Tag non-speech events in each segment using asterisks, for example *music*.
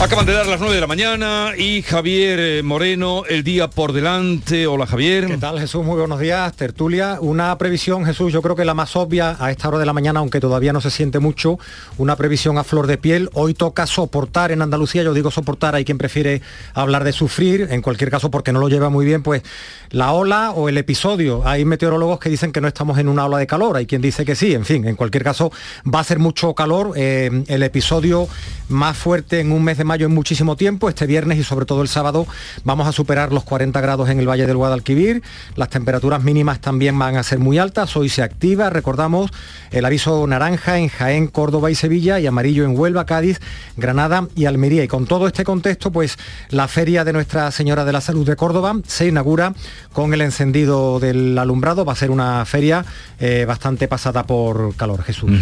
Acaban de dar las 9 de la mañana y Javier eh, Moreno, el día por delante. Hola Javier. ¿Qué tal Jesús? Muy buenos días, tertulia. Una previsión, Jesús, yo creo que la más obvia a esta hora de la mañana, aunque todavía no se siente mucho, una previsión a flor de piel. Hoy toca soportar en Andalucía, yo digo soportar, hay quien prefiere hablar de sufrir, en cualquier caso porque no lo lleva muy bien, pues la ola o el episodio. Hay meteorólogos que dicen que no estamos en una ola de calor, hay quien dice que sí, en fin, en cualquier caso va a ser mucho calor. Eh, el episodio más fuerte en un mes de mayo en muchísimo tiempo. Este viernes y sobre todo el sábado vamos a superar los 40 grados en el Valle del Guadalquivir. Las temperaturas mínimas también van a ser muy altas. Hoy se activa, recordamos, el aviso naranja en Jaén, Córdoba y Sevilla y amarillo en Huelva, Cádiz, Granada y Almería. Y con todo este contexto, pues la feria de Nuestra Señora de la Salud de Córdoba se inaugura con el encendido del alumbrado. Va a ser una feria eh, bastante pasada por calor, Jesús.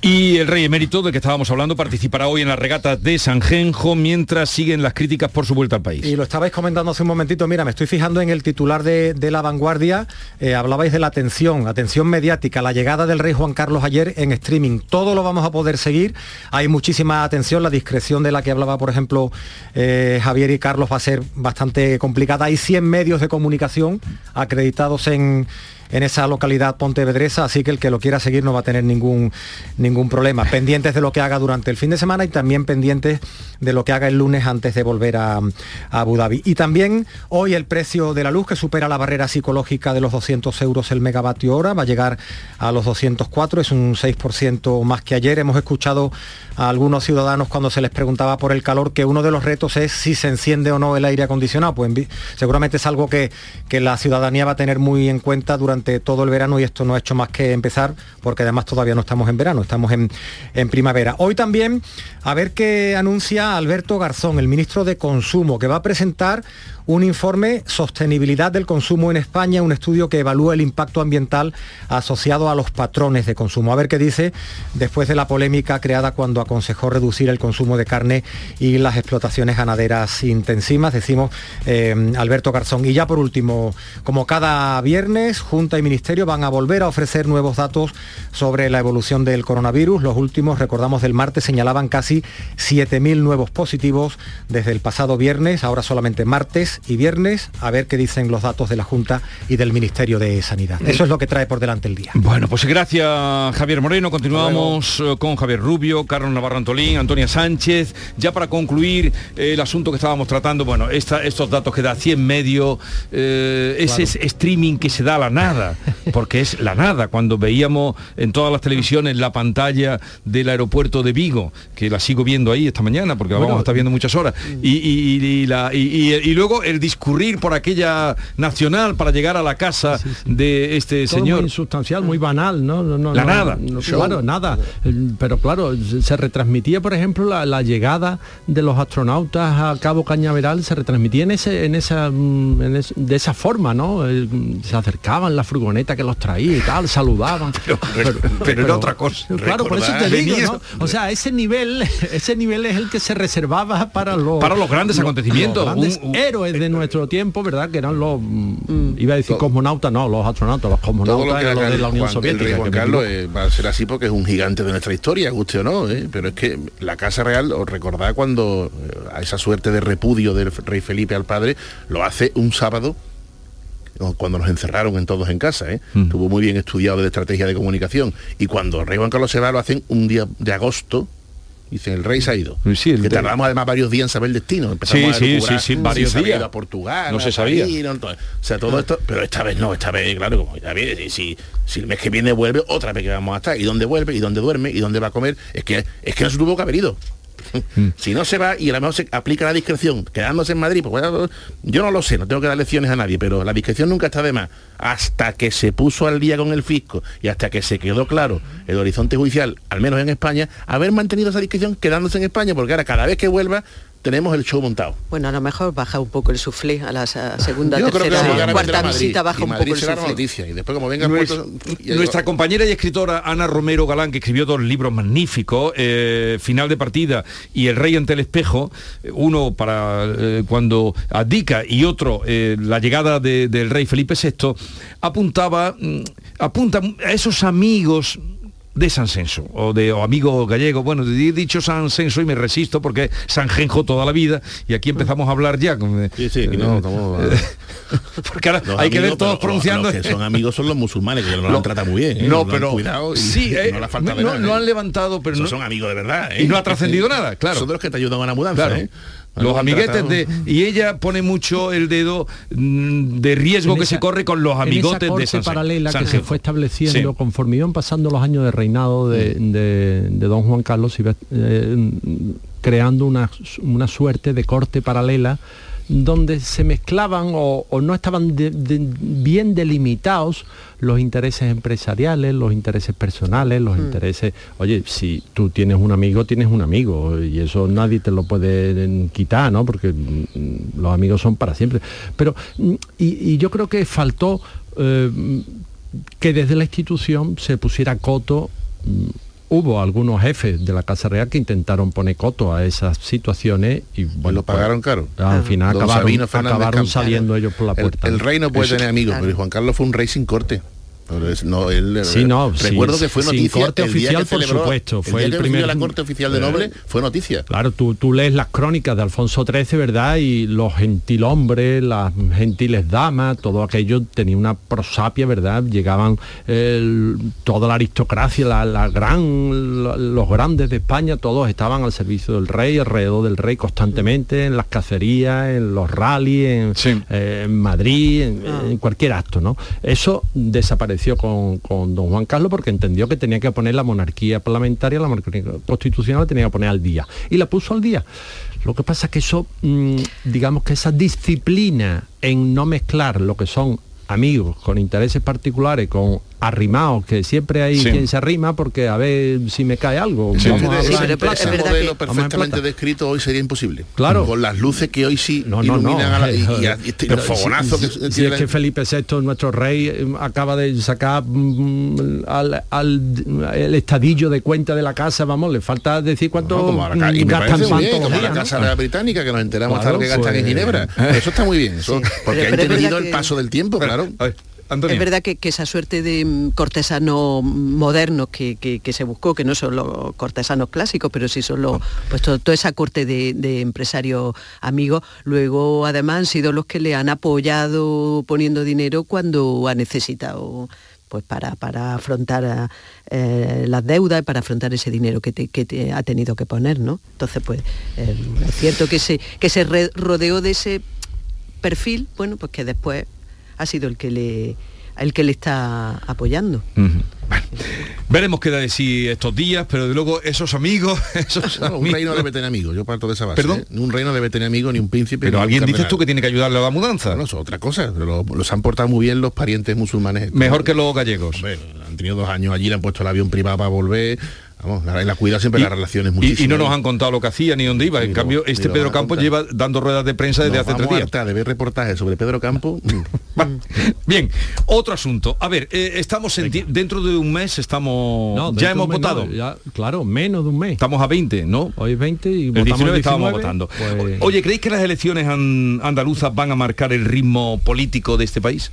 Y el rey emérito, del que estábamos hablando, participará hoy en la regata de San Genjo mientras siguen las críticas por su vuelta al país. Y lo estabais comentando hace un momentito, mira, me estoy fijando en el titular de, La Vanguardia, eh, hablabais de la atención, atención mediática, la llegada del rey Juan Carlos ayer en streaming, todo lo vamos a poder seguir, hay muchísima atención, la discreción de la que hablaba, por ejemplo, eh, Javier y Carlos va a ser bastante complicada, hay 100 medios de comunicación acreditados en en esa localidad pontevedresa, así que el que lo quiera seguir no va a tener ningún, ningún problema. Pendientes de lo que haga durante el fin de semana y también pendientes de lo que haga el lunes antes de volver a, Abu Dhabi. Y también hoy el precio de la luz que supera la barrera psicológica de los 200 euros el megavatio hora, va a llegar a los 204, es un 6% más que ayer. Hemos escuchado a algunos ciudadanos cuando se les preguntaba por el calor que uno de los retos es si se enciende o no el aire acondicionado. Pues seguramente es algo que, que la ciudadanía va a tener muy en cuenta durante todo el verano y esto no ha hecho más que empezar porque además todavía no estamos en verano, estamos en, en primavera. Hoy también a ver qué anuncia Alberto Garzón, el ministro de Consumo, que va a presentar un informe Sostenibilidad del consumo en España, un estudio que evalúa el impacto ambiental asociado a los patrones de consumo. A ver qué dice después de la polémica creada cuando aconsejó reducir el consumo de carne y las explotaciones ganaderas intensivas, decimos eh, Alberto Garzón. Y ya por último, como cada viernes, Junta y Ministerio van a volver a ofrecer nuevos datos sobre la evolución del coronavirus. Los últimos, recordamos, del martes señalaban casi 7.000 nuevos positivos desde el pasado viernes, ahora solamente martes y viernes a ver qué dicen los datos de la Junta y del Ministerio de Sanidad. Eso es lo que trae por delante el día. Bueno, pues gracias Javier Moreno. Continuamos eh, con Javier Rubio, Carlos Navarro Antolín, Antonia Sánchez. Ya para concluir eh, el asunto que estábamos tratando, bueno, estos datos que da 100 medios, eh, ese streaming que se da a la nada, porque es la nada. Cuando veíamos en todas las televisiones la pantalla del aeropuerto de Vigo, que la sigo viendo ahí esta mañana, porque la vamos a estar viendo muchas horas, y, y luego el discurrir por aquella nacional para llegar a la casa de este señor. Muy insustancial, muy banal, ¿no? no, la nada. claro, nada. Pero claro, se retransmitía, por ejemplo, la, llegada de los astronautas a Cabo Cañaveral, se retransmitía en, ese, en, esa, mm, de esa forma, ¿no? Se acercaban la furgoneta que los traía y tal, saludaban. *laughs* Pero, era otra cosa. Claro, por eso te digo, ¿no? O sea, ese nivel, ese nivel es el que se reservaba para los... Para los grandes acontecimientos. un, héroes de nuestro tiempo, ¿verdad? Que eran los, mm, iba a decir cosmonautas, no, los astronautas, los cosmonautas los de la Unión Soviética. Juan Carlos eh, va a ser así porque es un gigante de nuestra historia, guste o no, ¿eh? pero es que la Casa Real, os recordad cuando eh, a esa suerte de repudio del rey Felipe al padre, lo hace un sábado cuando nos encerraron en todos en casa, ¿eh? Mm. Estuvo muy bien estudiado de estrategia de comunicación. Y cuando el rey Juan Carlos se va, lo hacen un día de agosto, Dicen, el rey se ha ido. Sí, que tardamos además varios días en saber el destino. Empezamos sí, sí, sí, varios días. a Portugal, no se sabía. o sea, todo esto, pero esta vez no, esta vez, claro, como ya si, si el mes que viene vuelve, otra vez que vamos a estar. ¿Y dónde vuelve? ¿Y dónde duerme? ¿Y dónde va a comer? Es que, es que no se tuvo que haber ido. Mm. si no se va y a lo mejor se aplica la discreción, quedándose en Madrid, pues yo no lo sé, no tengo que dar lecciones a nadie, pero la discreción nunca está de más. Hasta que se puso al día con el fisco y hasta que se quedó claro el horizonte judicial, al menos en España, haber mantenido esa discreción quedándose en España, porque ahora cada vez que vuelva tenemos el show montado. Bueno, a lo mejor baja un poco el suflé a la segunda, tercera, cuarta visita baja un poco el suflé. Noticia, y después como venga nuestra, compañera y escritora Ana Romero Galán, que escribió dos libros magníficos, eh, Final de partida y El rey ante el espejo, uno para eh, cuando abdica y otro eh, la llegada del rey Felipe VI, apuntaba, mm, apunta a esos amigos de San Senso o de amigo gallego. Bueno, he dicho San Senso y me resisto porque San Genjo toda la vida y aquí empezamos a hablar ya. Con, sí, sí, no, estamos, *laughs* porque ahora hay que ver todos pronunciando. Los que son amigos son los musulmanes, que no lo, han tratado muy bien. ¿eh? No, pero cuidado sí, *laughs* no, la falta de nada, lo han levantado, pero no son amigos de verdad. Y no ha trascendido *laughs* nada, claro. Son los que te ayudan a la mudanza. Los amiguetes de y ella pone mucho el dedo mm, de riesgo que se corre con los amigotes de esa paralela que se fue estableciendo conforme iban pasando los años de reinado de, mm. don Juan Carlos iba eh, creando una, una suerte de corte paralela donde se mezclaban o, no estaban bien delimitados los intereses empresariales, los intereses personales, los mm. intereses... Oye, si tú tienes un amigo, tienes un amigo y eso nadie te lo puede quitar, ¿no? Porque mm, los amigos son para siempre. Pero, mm, y, yo creo que faltó eh, que desde la institución se pusiera coto hubo algunos jefes de la Casa Real que intentaron poner coto a esas situaciones y bueno, lo pagaron pues, caro. Al final acabaron, saliendo ellos por la puerta. El, rey no puede tener amigos, pero Juan Carlos fue un rey sin corte. No, él, sí, no, recuerdo que fue noticia corte oficial por supuesto fue el, primer la corte oficial de noble fue noticia. claro tú, tú lees las crónicas de Alfonso XIII verdad y los gentilhombres las gentiles damas todo aquello tenía una prosapia verdad llegaban toda la aristocracia la, gran los grandes de España todos estaban al servicio del rey alrededor del rey constantemente en las cacerías en los rallies en, eh, Madrid en, ah. en cualquier acto no eso desapareció con, don Juan Carlos porque entendió que tenía que poner la monarquía parlamentaria, la monarquía constitucional, tenía que poner al día. Y la puso al día. Lo que pasa es que eso, mm, digamos que esa disciplina en no mezclar lo que son amigos con intereses particulares, con arrimados, que siempre hay quien se arrima porque a ver si me cae algo. ese modelo perfectamente descrito hoy sería imposible. Claro. Con las luces que hoy sí no, no, iluminan a la, y, los fogonazos que si es que Felipe VI, nuestro rey, eh, acaba de sacar mm, al, el estadillo de cuenta de la casa, vamos, le falta decir cuánto gastan como la casa la británica, que nos enteramos hasta lo que gastan en pues, Ginebra. Eso está muy bien, porque ha entendido el paso del tiempo, claro. Es verdad que, esa suerte de mm, cortesano moderno que, se buscó, que no son los cortesanos clásicos, pero sí son los, pues toda esa corte de, empresarios amigos, luego además han sido los que le han apoyado poniendo dinero cuando ha necesitado pues para, para afrontar eh, las deudas y para afrontar ese dinero que, te, ha tenido que poner, ¿no? Entonces, pues eh, es cierto que se, que se rodeó de ese perfil, bueno, pues que después ha sido el que le el que le está apoyando. veremos qué da de sí estos días, pero de luego esos amigos... *laughs* un rey no debe tener amigos, yo parto de esa base. ¿Perdón? ¿eh? Un rey no debe tener amigos ni un príncipe. Pero alguien dices tú que tiene que ayudarle a la mudanza. No, eso es otra cosa. los han portado muy bien los parientes musulmanes. Mejor que los gallegos. han tenido dos años allí, le han puesto el avión privado para volver Vamos, la, la cuida siempre las relaciones muchísimo. Y, no nos han contado lo que hacía ni dónde iba. En cambio, este Pedro Campos lleva dando ruedas de prensa desde hace tres días. de ver reportajes sobre Pedro Campos. *laughs* Bien, otro asunto. A ver, eh, estamos dentro de un mes, estamos. ya hemos votado. claro, menos de un mes. Estamos a 20, ¿no? Hoy es 20 y el 19, estábamos votando. Pues- Oye, ¿creéis que las elecciones andaluzas van a marcar el ritmo político de este país?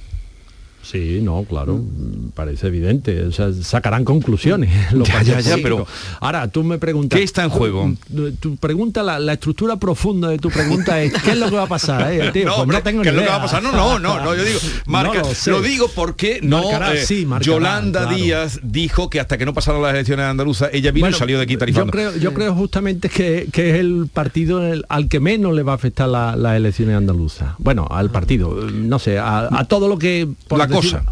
Sí, no, claro, mm. parece evidente. O sea, sacarán conclusiones. *laughs* ya, ya, pero ahora tú me preguntas. ¿Qué está en juego? Tu, pregunta, la, estructura profunda de tu pregunta es ¿qué es lo que va a pasar? Eh, *laughs* no, pues no tengo ¿qué es lo que va a pasar? No, no, no, no yo digo, *laughs* marca, lo, digo porque no eh, sí, Yolanda Díaz dijo que hasta que no pasaron las elecciones andaluzas, ella vino y salió de aquí tarifando. Yo creo, yo creo justamente que, es el partido al que menos le va a afectar las elecciones andaluzas. Bueno, al partido, no sé, a, todo lo que cosa.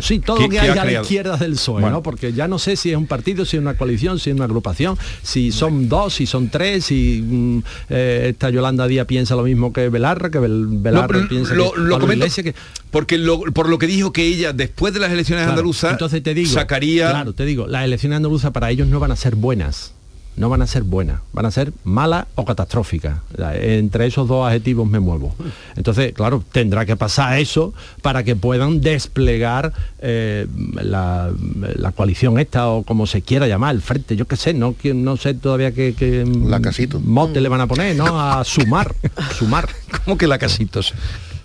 sí, todo lo que hay a la izquierda del PSOE, ¿no? Porque ya no sé si es un partido, si es una coalición, si es una agrupación, si son dos, si son tres, si mm, eh, esta Yolanda Díaz piensa lo mismo que Belarra, que Belarra piensa lo, que, porque por lo que dijo que ella después de las elecciones andaluzas entonces te digo, sacaría claro te digo las elecciones andaluzas para ellos no van a ser buenas no van a ser buenas, van a ser malas o catastróficas. Entre esos dos adjetivos me muevo. Entonces, claro, tendrá que pasar eso para que puedan desplegar eh, la, coalición esta o como se quiera llamar, el frente, yo qué sé, no, no sé todavía qué, la casito. mote le van a poner, ¿no? A sumar, *laughs* sumar. ¿Cómo que la casitos?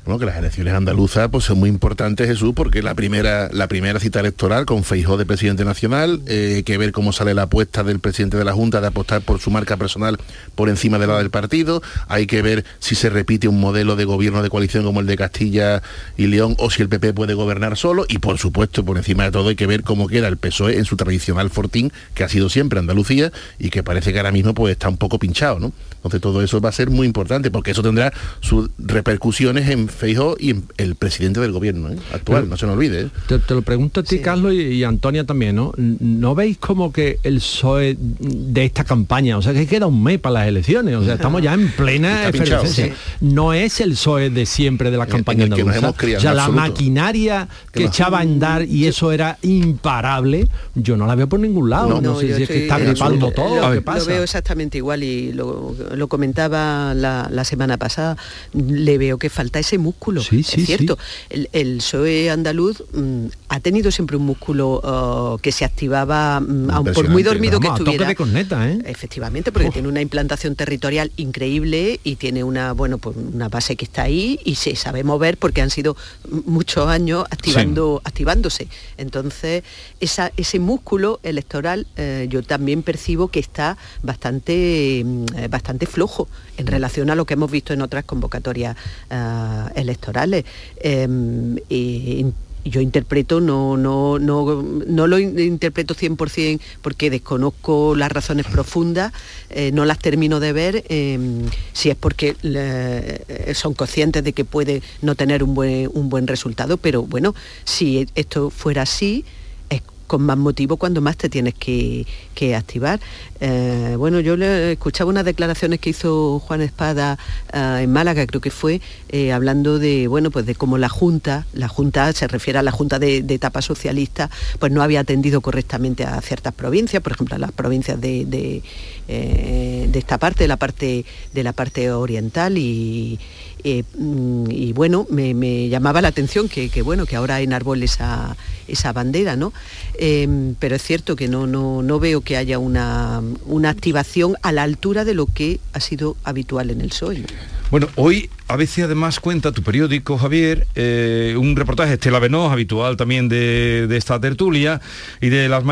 Bueno, que las elecciones andaluzas pues, son muy importantes, Jesús, porque la primera, la primera cita electoral con Feijó de presidente nacional, eh, que ver cómo sale la apuesta del presidente de la Junta de apostar por su marca personal por encima de la del partido, hay que ver si se repite un modelo de gobierno de coalición como el de Castilla y León o si el PP puede gobernar solo y por supuesto, por encima de todo, hay que ver cómo queda el PSOE en su tradicional fortín, que ha sido siempre Andalucía y que parece que ahora mismo pues, está un poco pinchado, ¿no? Entonces todo eso va a ser muy importante porque eso tendrá sus repercusiones en Feijóo y el presidente del gobierno ¿eh? actual, Pero- no se nos olvide. ¿eh? Te, te lo pregunto a ti, Sí. Carlos, y, y Antonia también, ¿no? ¿No veis como que el PSOE de esta campaña, o sea, que queda un mes para las elecciones, o sea, estamos ya en *laughs* plena efervescencia. No es el PSOE de siempre de la En- campaña en el que nos andaluza. hemos criado, O sea, en la absoluto. maquinaria que, Que no. echaba a andar y eso era imparable, yo no la veo por ningún lado. No, No, sé yo si es que está absoluto. motor, lo, ¿qué lo pasa? veo exactamente igual y lo, lo comentaba la, la semana pasada, le veo que falta ese músculo. Sí, sí, es cierto, el, el PSOE andaluz mm, ha tenido siempre un músculo oh, que se activaba, mm, aun por muy dormido que Vamos, a toque estuviera. de corneta, ¿eh? Efectivamente, porque tiene una implantación territorial increíble y tiene una, bueno, pues una base que está ahí y se sabe mover porque han sido muchos años activando, activándose. Entonces, esa, ese músculo electoral eh, yo también percibo que está bastante, mm, eh, bastante flojo en relación a lo que hemos visto en otras convocatorias ah, electorales. Em, y- yo interpreto, no, no, no, no lo in- interpreto 100% porque desconozco las razones profundas, eh, no las termino de ver, eh, si es porque eh, son conscientes de que puede no tener un buen, un buen resultado, pero bueno, si esto fuera así, con más motivo cuando más te tienes que, que activar. Eh, bueno, yo le escuchaba unas declaraciones que hizo Juan Espada eh, en Málaga, creo que fue, eh, hablando de, bueno, pues de cómo la Junta, la Junta se refiere a la Junta de, etapa socialista, pues no había atendido correctamente a ciertas provincias, por ejemplo, a las provincias de, eh, de esta parte, de la parte, de la parte oriental y, eh, mm, y bueno, me, me llamaba la atención que, que, bueno, que ahora enarbole esa, esa bandera, ¿no? Eh, pero es cierto que no, no, no veo que haya una, una activación a la altura de lo que ha sido habitual en el PSOE. ¿no? Bueno, hoy a veces además cuenta tu periódico, Javier, eh, un reportaje Estela Benoz, habitual también de, de esta tertulia, y de las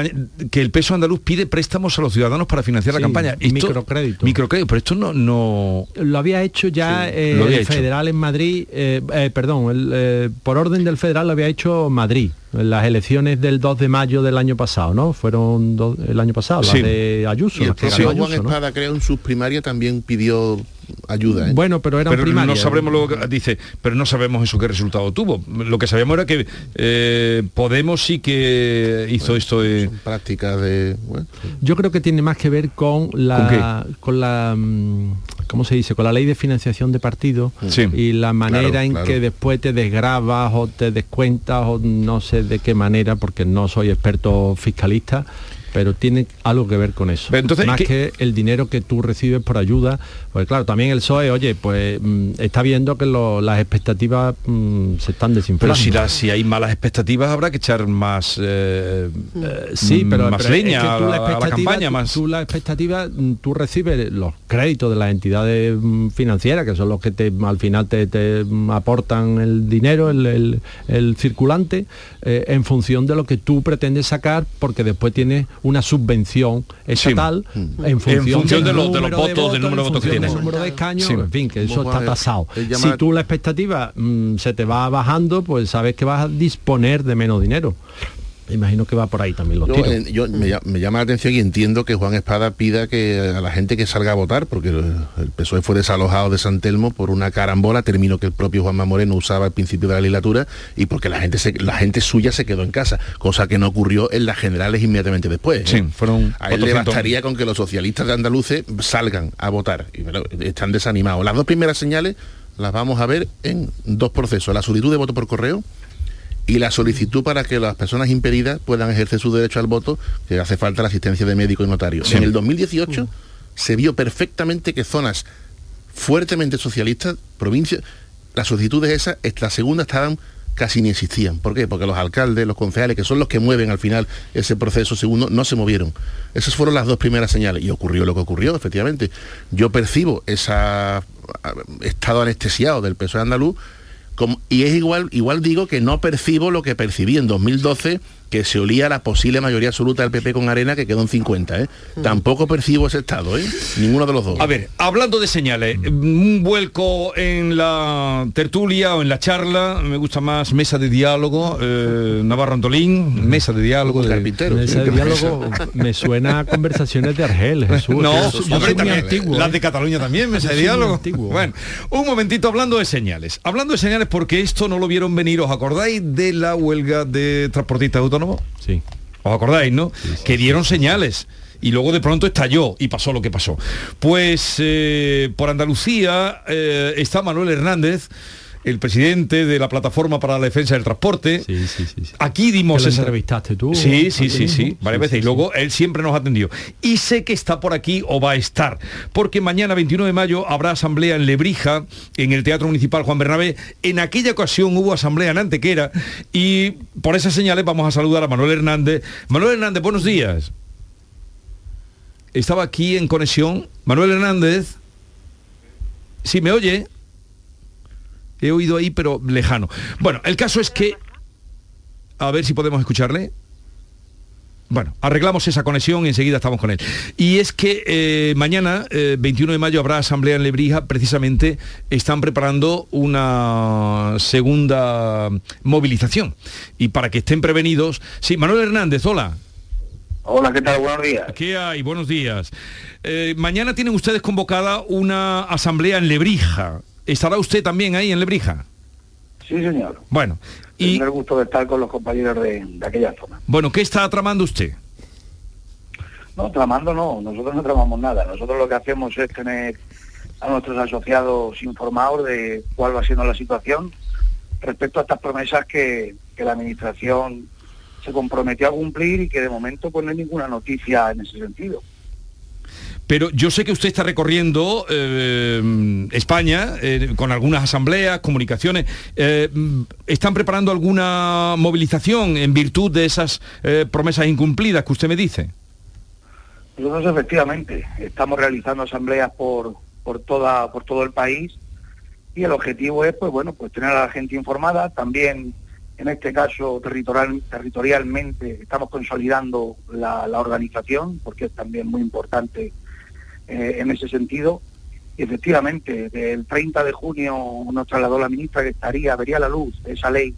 que el peso andaluz pide préstamos a los ciudadanos para financiar la campaña. microcrédito. Microcrédito, pero esto no... no Lo había hecho ya Sí, eh, había el hecho. federal en Madrid, eh, perdón, el, por orden del federal lo había hecho Madrid, las elecciones del 2 de mayo del año pasado, ¿no? Fueron do- el año pasado, Sí. las de Ayuso. Y el que Juan Ayuso, ¿no? Espada, creo, en sus primarias también pidió ayuda. ¿eh? Bueno, pero eran pero primarias. no sabremos lo que dice, pero no sabemos eso qué resultado tuvo. Lo que sabíamos era que eh, Podemos sí que hizo esto de... Son prácticas de... bueno, Yo creo que tiene más que ver con la con, la mm, ¿cómo se dice? con la ley de financiación de partidos Sí. y la manera Claro, en claro. que después te desgrabas o te descuentas o no sé de qué manera porque no soy experto fiscalista pero tiene algo que ver con eso. Entonces, Más ¿qué- que el dinero que tú recibes por ayuda, pues claro, también el PSOE, oye, pues mm, está viendo que lo- las expectativas mm, se están desinflando. Pero si, la- si hay malas expectativas habrá que echar más... eh, Eh, sí, pero, más pero es leña que tú a, la a la campaña, tú- más... tú la expectativa, mm, tú recibes los créditos de las entidades mm, financieras, que son los que te, al final te, te, mm, aportan el dinero, el, el- el circulante, eh, en función de lo que tú pretendes sacar, porque después tienes una subvención estatal en función, función del de los- de los votos, del número de en votos que función tienes. número de escaños, Sí. en fin, que eso está tasado. el Si tú la expectativa mm, se te va bajando, pues sabes que vas a disponer de menos dinero. Imagino que va por ahí también los Yo, tiros. eh, yo- me, lla- me llama la atención y entiendo que Juan Espada pida que a la gente que salga a votar, porque el, el PSOE fue desalojado de San Telmo por una carambola, término que el propio Juanma Moreno usaba al principio de la legislatura, y porque la gente se- la gente suya se quedó en casa, cosa que no ocurrió en las generales inmediatamente después. ¿eh? Sí, fueron a él le 400. bastaría con que los socialistas de andaluces salgan a votar. Y bueno, están desanimados. Las dos primeras señales las vamos a ver en dos procesos. La solicitud de voto por correo y la solicitud para que las personas impedidas puedan ejercer su derecho al voto, que hace falta la asistencia de médico y notario. Sí. En el 2018 se vio perfectamente que zonas fuertemente socialistas, provincias, las solicitudes esas, la segunda estaban casi ni existían. ¿Por qué? Porque los alcaldes, los concejales, que son los que mueven al final ese proceso segundo, no se movieron. Esas fueron las dos primeras señales. Y ocurrió lo que ocurrió, efectivamente. Yo percibo ese estado anestesiado del PSOE andaluz y es igual, igual digo que no percibo lo que percibí en 2012 que se olía la posible mayoría absoluta del PP con Arena, que quedó en 50. ¿eh? Tampoco percibo ese estado, ¿eh? ninguno de los dos. A ver, hablando de señales, un vuelco en la tertulia o en la charla, me gusta más mesa de diálogo, eh, Navarro Antolín, mesa de diálogo. De, Carpintero. Mesa de diálogo me suena a conversaciones de Argel, *laughs* Jesús. No, Yo soy también, antiguo, las ¿eh? de Cataluña también, mesa de diálogo. antiguo. Bueno, un momentito hablando de señales. Hablando de señales porque esto no lo vieron venir, ¿os acordáis de la huelga de transportistas Sí. ¿Os acordáis, no? que dieron señales. Y luego de pronto estalló y pasó lo que pasó. Pues eh, por Andalucía eh, está Manuel Hernández, el presidente de la Plataforma para la Defensa del Transporte. Sí, sí, sí. Aquí dimos esa- entrevistaste tú, Sí, sí, sí, sí, varias veces. y luego él siempre nos atendió. Y sé que está por aquí o va a estar, porque mañana 21 de mayo habrá asamblea en Lebrija, en el Teatro Municipal Juan Bernabé. En aquella ocasión hubo asamblea en Antequera y por esas señales vamos a saludar a Manuel Hernández. Manuel Hernández, buenos días. Estaba aquí en conexión. Manuel Hernández. ¿Sí me oye? He oído ahí, pero lejano. Bueno, el caso es que... A ver si podemos escucharle. Bueno, arreglamos esa conexión y enseguida estamos con él. Y es que eh, mañana, eh, 21 de mayo, habrá asamblea en Lebrija. Precisamente están preparando una segunda movilización. Y para que estén prevenidos... Sí, Manuel Hernández, hola. Hola, ¿qué tal? Buenos días. ¿Qué hay? Buenos días. Eh, mañana tienen ustedes convocada una asamblea en Lebrija. ¿Estará usted también ahí en Lebrija? Sí, señor. Bueno, y Tendré el gusto de estar con los compañeros de, de aquella zona. bueno, ¿qué está tramando usted? No, tramando no, nosotros no tramamos nada. Nosotros lo que hacemos es tener a nuestros asociados informados de cuál va siendo la situación respecto a estas promesas que, que la Administración se comprometió a cumplir y que de momento pues no hay ninguna noticia en ese sentido. Pero yo sé que usted está recorriendo eh, España eh, con algunas asambleas, comunicaciones. Eh, ¿Están preparando alguna movilización en virtud de esas promesas incumplidas que usted me dice? Nosotros efectivamente estamos realizando asambleas por, por, toda, por todo el país y el objetivo es pues bueno pues tener a la gente informada, también en este caso territorial, territorialmente estamos consolidando la, organización porque es también muy importante eh, en ese sentido. Y efectivamente, el 30 de junio nos trasladó la ministra que estaría, vería la luz esa ley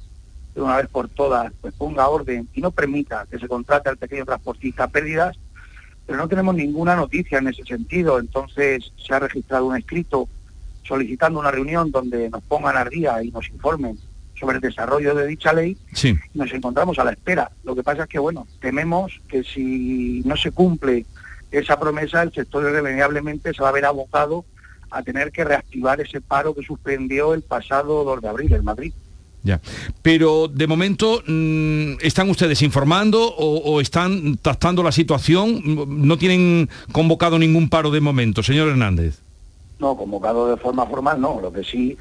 de una vez por todas, pues ponga orden y no permita que se contrate al pequeño transportista pérdidas, pero no tenemos ninguna noticia en ese sentido. Entonces se ha registrado un escrito solicitando una reunión donde nos pongan al día y nos informen sobre el desarrollo de dicha ley Sí. nos encontramos a la espera. Lo que pasa es que, bueno, tememos que si no se cumple esa promesa, el sector irremediablemente se va a ver abocado a tener que reactivar ese paro que suspendió el pasado 2 de abril en Madrid. Ya. Pero de momento, mm, ¿están ustedes informando o, o están tratando la situación? ¿No tienen convocado ningún paro de momento, señor Hernández? No, convocado de forma formal, no. Lo que sí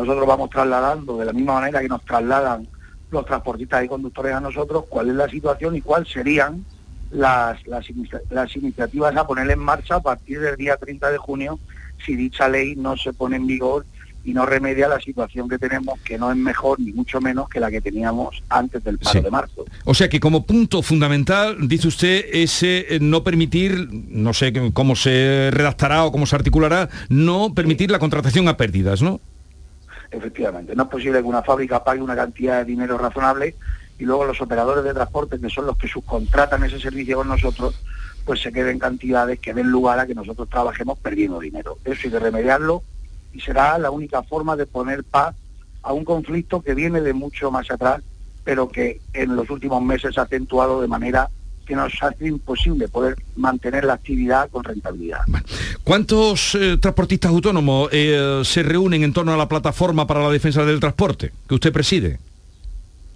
nosotros vamos trasladando, de la misma manera que nos trasladan los transportistas y conductores a nosotros, cuál es la situación y cuáles serían las, las, inicia- las iniciativas a poner en marcha a partir del día 30 de junio si dicha ley no se pone en vigor y no remedia la situación que tenemos, que no es mejor ni mucho menos que la que teníamos antes del paro Sí. de marzo. O sea que como punto fundamental, dice usted, ese eh, no permitir, no sé cómo se redactará o cómo se articulará, no permitir la contratación a pérdidas, ¿no? Efectivamente, no es posible que una fábrica pague una cantidad de dinero razonable y luego los operadores de transporte, que son los que subcontratan ese servicio con nosotros, pues se queden cantidades que den lugar a que nosotros trabajemos perdiendo dinero. Eso hay que remediarlo y será la única forma de poner paz a un conflicto que viene de mucho más atrás, pero que en los últimos meses ha acentuado de manera que nos hace imposible poder mantener la actividad con rentabilidad. ¿Cuántos eh, transportistas autónomos eh, se reúnen en torno a la plataforma para la defensa del transporte que usted preside?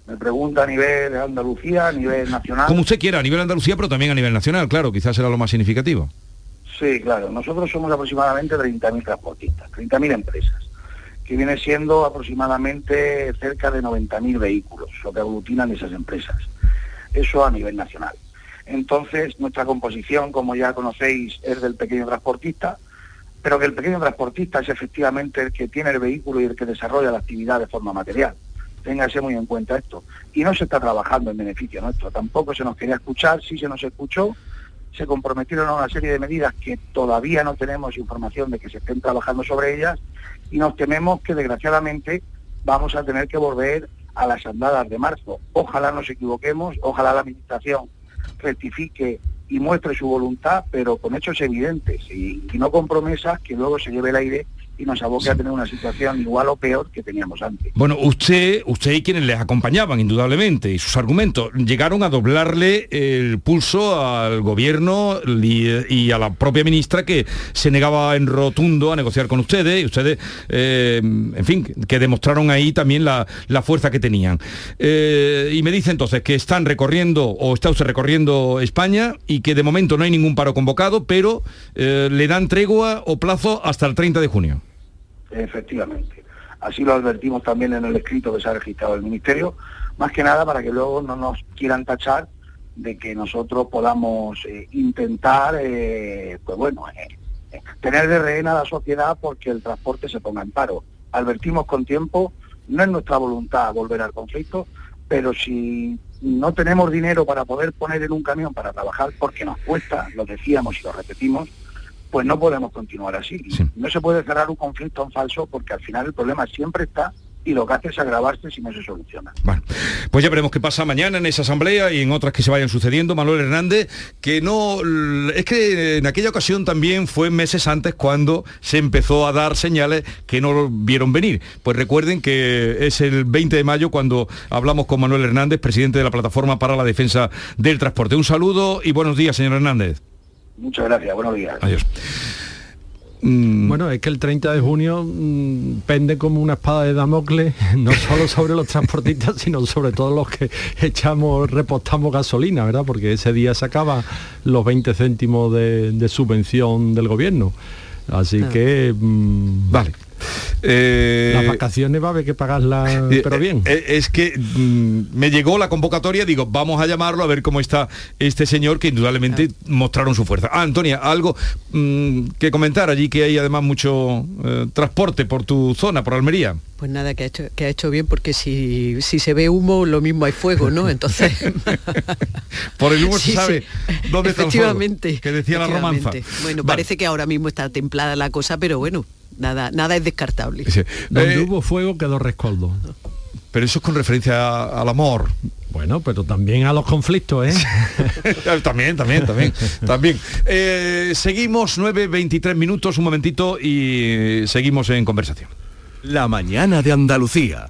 Me pregunta a nivel de Andalucía, a nivel nacional. Como usted quiera, a nivel Andalucía, pero también a nivel nacional, claro, quizás será lo más significativo. Sí, claro. Nosotros somos aproximadamente 30.000 transportistas, 30.000 empresas, que viene siendo aproximadamente cerca de 90.000 vehículos, lo que aglutinan esas empresas. Eso a nivel nacional. Entonces, nuestra composición, como ya conocéis, es del pequeño transportista, pero que el pequeño transportista es efectivamente el que tiene el vehículo y el que desarrolla la actividad de forma material. Téngase muy en cuenta esto. Y no se está trabajando en beneficio nuestro. Tampoco se nos quería escuchar, sí se nos escuchó, se comprometieron a una serie de medidas que todavía no tenemos información de que se estén trabajando sobre ellas y nos tememos que desgraciadamente vamos a tener que volver a las andadas de marzo. Ojalá nos equivoquemos, ojalá la Administración rectifique y muestre su voluntad, pero con hechos evidentes y, no con promesas que luego se lleve el aire y nos aboque a tener una situación igual o peor que teníamos antes. Bueno, usted, usted y quienes les acompañaban, indudablemente, y sus argumentos, llegaron a doblarle el pulso al gobierno y, a la propia ministra que se negaba en rotundo a negociar con ustedes, y ustedes, eh, en fin, que demostraron ahí también la, fuerza que tenían. Eh, y me dice entonces que están recorriendo, o está usted recorriendo España, y que de momento no hay ningún paro convocado, pero eh, le dan tregua o plazo hasta el 30 de junio. Efectivamente. Así lo advertimos también en el escrito que se ha registrado el Ministerio, más que nada para que luego no nos quieran tachar de que nosotros podamos eh, intentar, eh, pues bueno, eh, tener de rehén a la sociedad porque el transporte se ponga en paro. Advertimos con tiempo, no es nuestra voluntad volver al conflicto, pero si no tenemos dinero para poder poner en un camión para trabajar porque nos cuesta, lo decíamos y lo repetimos, pues no podemos continuar así. No se puede cerrar un conflicto en falso porque al final el problema siempre está y lo que hace es agravarse si no se soluciona. Bueno, pues ya veremos qué pasa mañana en esa asamblea y en otras que se vayan sucediendo. Manuel Hernández, que no... Es que en aquella ocasión también fue meses antes cuando se empezó a dar señales que no lo vieron venir. Pues recuerden que es el 20 de mayo cuando hablamos con Manuel Hernández, presidente de la Plataforma para la Defensa del Transporte. Un saludo y buenos días, señor Hernández. Muchas gracias, buenos días. Adiós. Mm. Bueno, es que el 30 de junio mm, pende como una espada de Damocles, *laughs* no solo sobre los transportistas, *laughs* sino sobre todos los que echamos, repostamos gasolina, ¿verdad? Porque ese día se acaba los 20 céntimos de, subvención del gobierno. Así que... Mm, vale. Eh, Las vacaciones va a haber que pagarlas, eh, pero bien. Eh, es que mm, me llegó la convocatoria, digo, vamos a llamarlo a ver cómo está este señor que indudablemente mostraron su fuerza. Ah, Antonia, algo mm, que comentar allí que hay además mucho transporte por tu zona, por Almería. Pues nada, que ha hecho, que ha hecho bien porque si, si se ve humo, lo mismo hay fuego, ¿no? Entonces... *laughs* por el humo se sabe dónde está el fuego, que decía la romanza. Bueno, parece que ahora mismo está templada la cosa, pero bueno, nada, nada es descartable. Donde eh, hubo fuego quedó rescoldo. Pero eso es con referencia al amor. Bueno, pero también a los conflictos, ¿eh? *laughs* también, también, también, también. Eh, seguimos 9.23 minutos, un momentito, y seguimos en conversación. La mañana de Andalucía.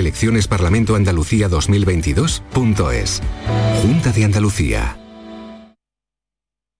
eleccionesparlamentoandalucía2022.es. Junta de Andalucía.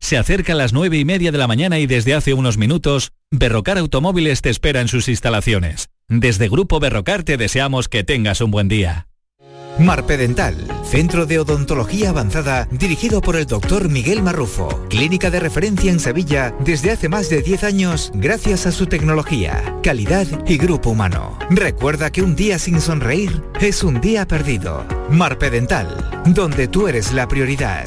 Se acerca a las nueve y media de la mañana y desde hace unos minutos, Berrocar Automóviles te espera en sus instalaciones. Desde Grupo Berrocar te deseamos que tengas un buen día. Marpedental, centro de odontología avanzada dirigido por el doctor Miguel Marrufo, clínica de referencia en Sevilla desde hace más de 10 años gracias a su tecnología, calidad y grupo humano. Recuerda que un día sin sonreír es un día perdido. Marpedental, donde tú eres la prioridad.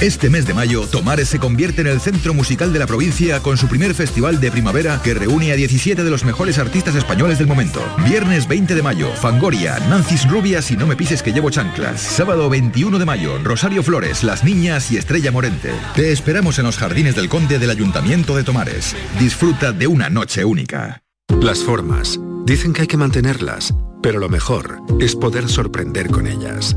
Este mes de mayo, Tomares se convierte en el centro musical de la provincia con su primer festival de primavera que reúne a 17 de los mejores artistas españoles del momento. Viernes 20 de mayo, Fangoria, Nancis Rubias y No me pises que llevo chanclas. Sábado 21 de mayo, Rosario Flores, Las Niñas y Estrella Morente. Te esperamos en los jardines del Conde del Ayuntamiento de Tomares. Disfruta de una noche única. Las formas. Dicen que hay que mantenerlas, pero lo mejor es poder sorprender con ellas.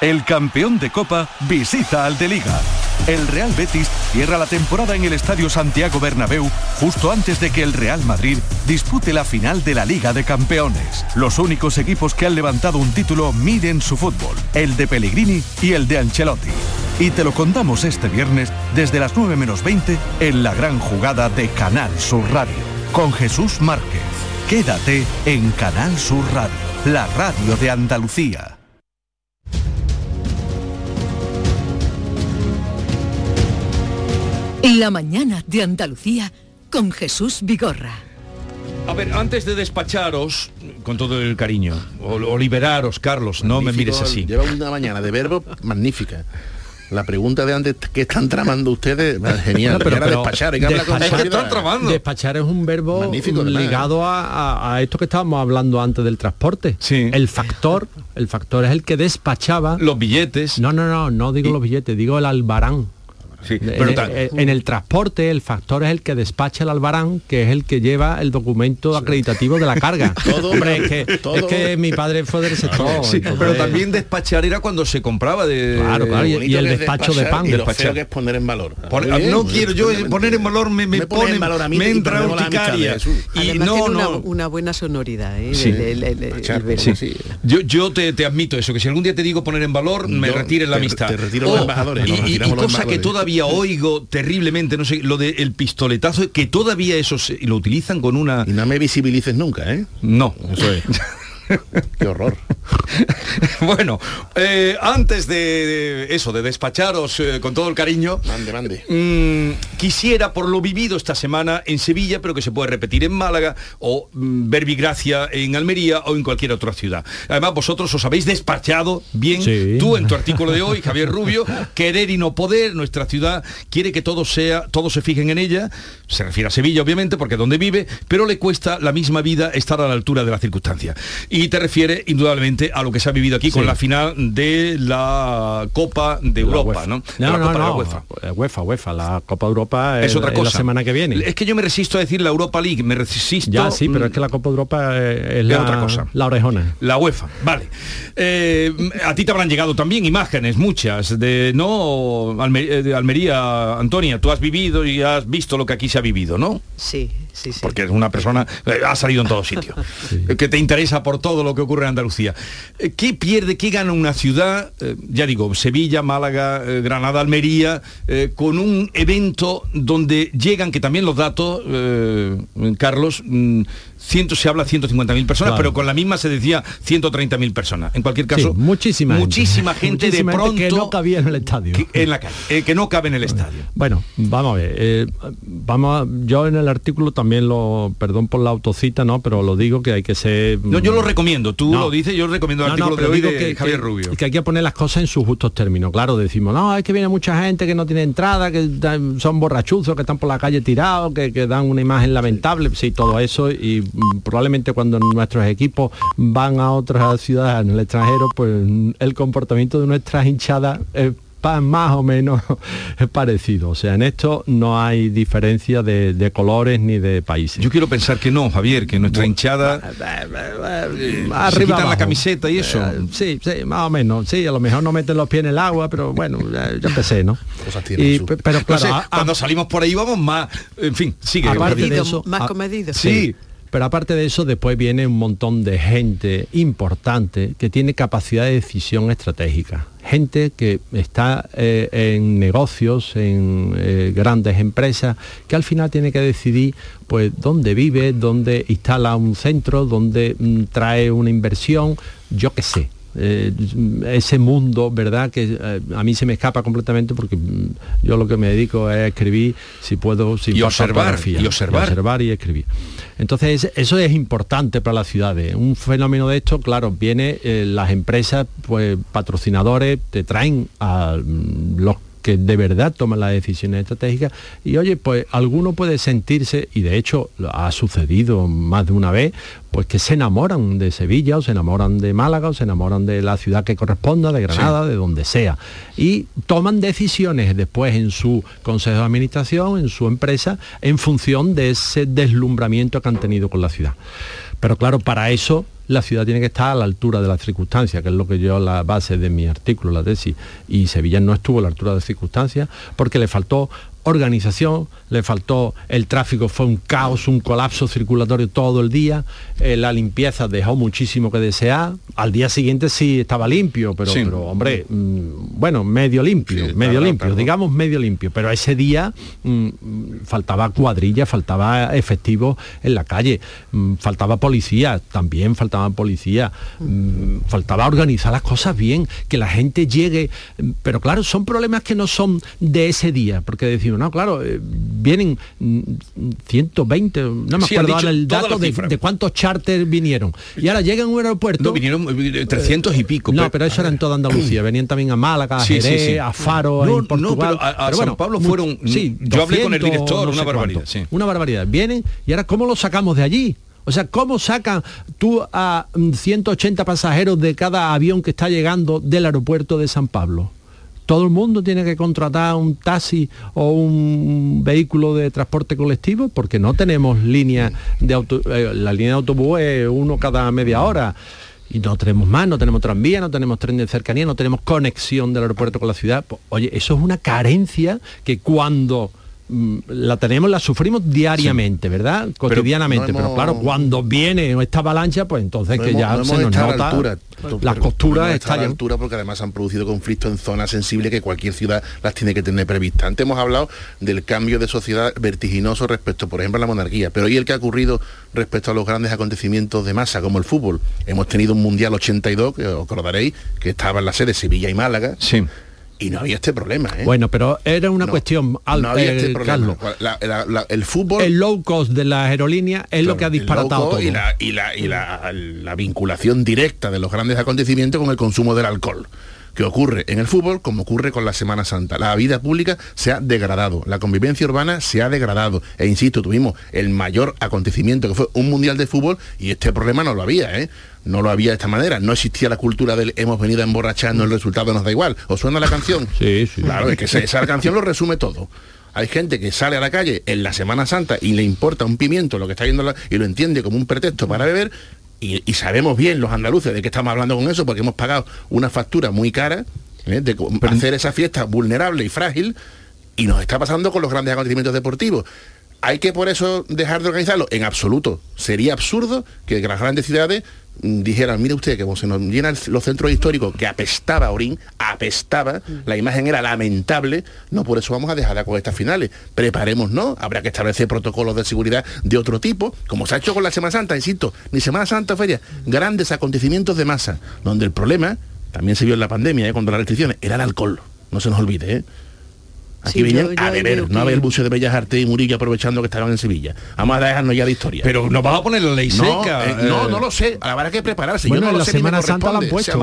El campeón de Copa visita al de Liga. El Real Betis cierra la temporada en el Estadio Santiago Bernabéu justo antes de que el Real Madrid dispute la final de la Liga de Campeones. Los únicos equipos que han levantado un título miden su fútbol, el de Pellegrini y el de Ancelotti. Y te lo contamos este viernes desde las 9 menos 20 en la gran jugada de Canal Sur Radio, con Jesús Márquez. Quédate en Canal Sur Radio, la radio de Andalucía. La mañana de Andalucía con Jesús Vigorra. A ver, antes de despacharos, con todo el cariño, o, o liberaros, Carlos, no me mires así. Lleva una mañana de verbo magnífica. La pregunta de antes, ¿qué están tramando ustedes? Genial, No, pero- pero despachar, hay que hablar con despachar- propiedad. Despachar es un verbo Magnífico, ligado a, a- a esto que estábamos hablando antes del transporte. El factor, el factor es el que despachaba los billetes. No, no, no, no digo los billetes, digo el albarán. Sí, En, pero ta- en- en el transporte el factor es el que despacha el albarán, que es el que lleva el documento acreditativo de la carga. *laughs* Todo- Hombre, es que, todo- es que mi padre fue del sector. Sí, entonces- pero también despachar era cuando se compraba de Claro, claro, y- el despacho de pan. Y lo feo que es poner en valor. Por- Muy bien, no quiero yo poner en valor me, me, Me pone en valor a mí me entra urticaria y no tiene una, no una buena sonoridad, ¿eh? Sí. El- el- el- el Pachar, verbo. sí. Yo, yo te, te admito eso, que si algún día te digo poner en valor, me retires la amistad. te retiro los embajadores, y, cosa que embajadores. Todavía oigo terriblemente, no sé, lo del pistoletazo, que todavía eso se- lo utilizan con una... Y no me visibilices nunca, ¿eh? No. Eso es. *laughs* *laughs* Qué horror. *laughs* bueno, eh, antes de, eso, de despacharos eh, con todo el cariño, Mande, mande. Mm, quisiera, por lo vivido esta semana en Sevilla, pero que se puede repetir en Málaga, o mm, Verbigracia en Almería o en cualquier otra ciudad. Además, vosotros os habéis despachado bien, Sí. tú en tu artículo de hoy, Javier Rubio, *laughs* querer y no poder, nuestra ciudad quiere que todo sea, todos se fijen en ella, se refiere a Sevilla, obviamente, porque es donde vive, pero le cuesta la misma vida estar a la altura de la circunstancia. Y te refiere, indudablemente, a lo que se ha vivido aquí con la final de la Copa de La Europa, UEFA. ¿no? No, la no, Copa de la no, UEFA. eh, UEFA, UEFA, la Copa de Europa Es otra la cosa. semana que viene. Es que yo me resisto a decir la Europa League, me resisto. Ya, sí, pero mm, es que la Copa de Europa eh, es, Es la, otra cosa. la orejona. La UEFA, vale. Eh, a ti te habrán llegado también imágenes, muchas, de no de Almería, Antonia, tú has vivido y has visto lo que aquí se ha vivido, ¿no? Sí, sí, sí. Porque es una persona, eh, ha salido en todos sitios, *laughs* eh, que te interesa por todo lo que ocurre en Andalucía. Eh, ¿Qué pierde, qué gana una ciudad, eh, ya digo, Sevilla, Málaga, eh, Granada, Almería, eh, con un evento donde llegan, que también los datos, eh, Carlos, mm, ciento, se habla 150.000 personas, Claro. pero con la misma se decía 130.000 personas. En cualquier caso, Sí, muchísima gente. muchísima gente de Muchísima pronto que no cabía en el estadio. en la calle, eh, que no cabe en el estadio. Bueno, vamos a ver. eh, vamos a- yo en el artículo también lo, perdón por la autocita, ¿no? Pero lo digo que hay que ser. No, yo lo recomiendo, tú No. lo dices, yo recomiendo el No, artículo de hoy digo de que, Javier que- Rubio. que hay que poner las cosas en sus justos términos. Claro, decimos, no, es que viene mucha gente que no tiene entrada, que son borrachuzos, que están por la calle tirados, que, que dan una imagen lamentable. Sí, todo eso. Y mm, probablemente cuando nuestros equipos van a otras ciudades en el extranjero, pues mm, el comportamiento de nuestras hinchadas es más o menos *laughs* es parecido. O sea, en esto no hay diferencia de, de colores ni de países. Yo quiero pensar que no, Javier, que nuestra hinchada eh, se arriba quitan la camiseta y eso. Eh, sí, sí, más o menos. Sí, a lo mejor no meten los pies en el agua, pero bueno, ya, ya empecé, ¿no? Y, pe- pero No claro, sé, a- a- cuando salimos por ahí vamos más, en fin, sigue. aparte de Javier. eso, más a- comedido. Sí. Pero aparte de eso, después viene un montón de gente importante que tiene capacidad de decisión estratégica. Gente que está eh, en negocios, en eh, grandes empresas, que al final tiene que decidir pues dónde vive, dónde instala un centro, dónde mm, trae una inversión, yo qué sé. Eh, ese mundo, ¿verdad? Que eh, a mí se me escapa completamente porque mm, yo lo que me dedico es a escribir, si puedo, sin Y observar, y observar. observar y escribir. Entonces, eso es importante para las ciudades. Un fenómeno de esto, claro, viene eh, las empresas, pues patrocinadores, te traen a mm, los que de verdad toman las decisiones estratégicas y oye, pues alguno puede sentirse, y de hecho ha sucedido más de una vez, pues que se enamoran de Sevilla o se enamoran de Málaga o se enamoran de la ciudad que corresponda, de Granada, de donde sea. Y toman decisiones después en su consejo de administración, en su empresa, en función de ese deslumbramiento que han tenido con la ciudad. Pero claro, para eso la ciudad tiene que estar a la altura de las circunstancias, que es lo que yo la base de mi artículo, la tesis. Y Sevilla no estuvo a la altura de las circunstancias porque le faltó organización, le faltó el tráfico, fue un caos, un colapso circulatorio todo el día, eh, la limpieza dejó muchísimo que desear, al día siguiente sí estaba limpio, pero, Sí. pero hombre, mm, bueno, medio limpio, medio limpio, digamos medio limpio, pero ese día mm, faltaba cuadrilla, faltaba efectivo en la calle, mm, faltaba policía, también faltaban policía, faltaba organizar las cosas bien, que la gente llegue, pero claro, son problemas que no son de ese día, porque decimos, no, claro, eh, vienen mm, 120, no me Sí, acuerdo ahora el dato de, cuántos charters vinieron. Y ahora llegan a un aeropuerto... No, vinieron eh, 300 y pico. No, pero eso era en toda Andalucía. *clears throat* Venían también a Málaga, a sí, Jerez, sí. a Faro, No, en Portugal. no, pero a- a Pero San Pablo fueron- Sí, yo hablé con el 200, director, no una barbaridad. Una barbaridad. Vienen y ahora ¿cómo lo sacamos de allí? O sea, ¿cómo sacan tú a mm, 180 pasajeros de cada avión que está llegando del aeropuerto de San Pablo? Todo el mundo tiene que contratar un taxi o un vehículo de transporte colectivo porque no tenemos línea de auto, eh, la línea de autobús es uno cada media hora. Y no tenemos más, no tenemos tranvía, no tenemos tren de cercanía, no tenemos conexión del aeropuerto con la ciudad. Pues, oye, eso es una carencia que cuando la tenemos, la sufrimos diariamente, ¿verdad? Cotidianamente. no Pero, claro, cuando viene esta avalancha, pues entonces No que ya no se nos nota altura. las costuras estado a la altura porque además han producido conflictos en zonas sensibles que cualquier ciudad las tiene que tener previstas. Antes hemos hablado del cambio de sociedad vertiginoso respecto, por ejemplo, a la monarquía, pero ¿y el que ha ocurrido respecto a los grandes acontecimientos de masa, como el fútbol? Hemos tenido un Mundial 82, que os acordaréis, que estaba en la sede Sevilla y Málaga. Sí. Y no había este problema, ¿eh? Bueno, pero era una cuestión, al, no había este eh, problema. Carlos, La- la- la- el fútbol... el low cost de las aerolíneas es lo que ha disparatado todo. Y, la, y, la, y la- la vinculación directa de los grandes acontecimientos con el consumo del alcohol que ocurre en el fútbol como ocurre con la Semana Santa. La vida pública se ha degradado, la convivencia urbana se ha degradado. E insisto, tuvimos el mayor acontecimiento que fue un mundial de fútbol y este problema no lo había, ¿eh? No lo había de esta manera. No existía la cultura del hemos venido a emborracharnos, el resultado nos da igual. ¿Os suena la canción? Sí, sí. Claro, es que esa, canción lo resume todo. Hay gente que sale a la calle en la Semana Santa y le importa un pimiento lo que está yendo la- y lo entiende como un pretexto para beber y, y sabemos bien los andaluces de qué estamos hablando con eso porque hemos pagado una factura muy cara ¿eh? de hacer esa fiesta vulnerable y frágil y nos está pasando con los grandes acontecimientos deportivos. ¿Hay que por eso dejar de organizarlo? En absoluto. Sería absurdo que las grandes ciudades dijeran, mire usted, que como se nos llenan los centros históricos, que apestaba orín, apestaba, la imagen era lamentable, no por eso vamos a dejar con estas finales. Preparémonos, habrá que establecer protocolos de seguridad de otro tipo, como se ha hecho con la Semana Santa, insisto, ni Semana Santa feria, grandes acontecimientos de masa, donde el problema, también se vio en la pandemia, ¿eh? cuando las restricciones, era el alcohol, no se nos olvide, ¿eh? Aquí Sí, venían yo- a beber, no a ver el Museo de Bellas Artes y Murillo aprovechando que estaban en Sevilla. Vamos a dejarnos ya de historia. Pero no vas a poner la ley no, seca. eh, no, eh. no lo sé. Habrá que prepararse. Bueno, Yo no en lo la sé ni me Semana Santa la han puesto.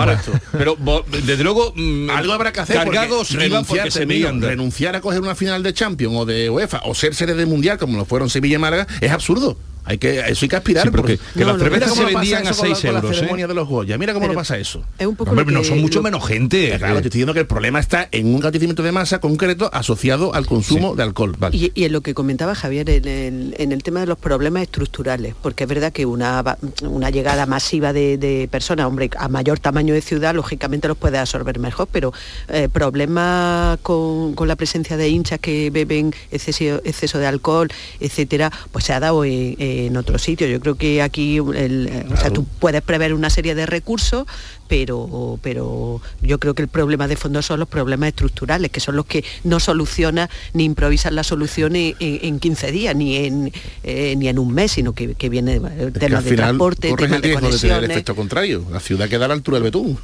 Pero desde luego mm, Algo habrá que hacer cargados porque iban porque renunciar, termino, renunciar a coger una final de Champions o de UEFA o ser sede de Mundial como lo fueron Sevilla y Málaga es absurdo. Hay que, eso hay que aspirar. Sí, pero porque que- que las mira cervezas cómo se vendían a eso con la- 6 con euros, La ¿eh? ceremonia de los Goya. Mira cómo Pero lo pasa eso. Es un poco Hombre, lo no son mucho lo- menos gente. Claro, te estoy diciendo que el problema está en un acontecimiento de masa concreto asociado al consumo de alcohol. Y, y en lo que comentaba Javier, en el, en el tema de los problemas estructurales, porque es verdad que una, una llegada masiva de, de personas, hombre, a mayor tamaño de ciudad, lógicamente los puede absorber mejor, pero eh, problemas con, con la presencia de hinchas que beben exceso, exceso de alcohol, etcétera, pues se ha dado en, en otros sitios. Yo creo que aquí, el, eh, o sea, tú puedes prever una serie de recursos, pero, pero yo creo que el problema de fondo son los problemas estructurales, que son los que no soluciona ni improvisan la solución en, en- en 15 días, ni en, eh, ni en un mes, sino que, que viene el Es que al de final transporte, corres el de riesgo de tener el efecto contrario. La ciudad queda a la altura del betún.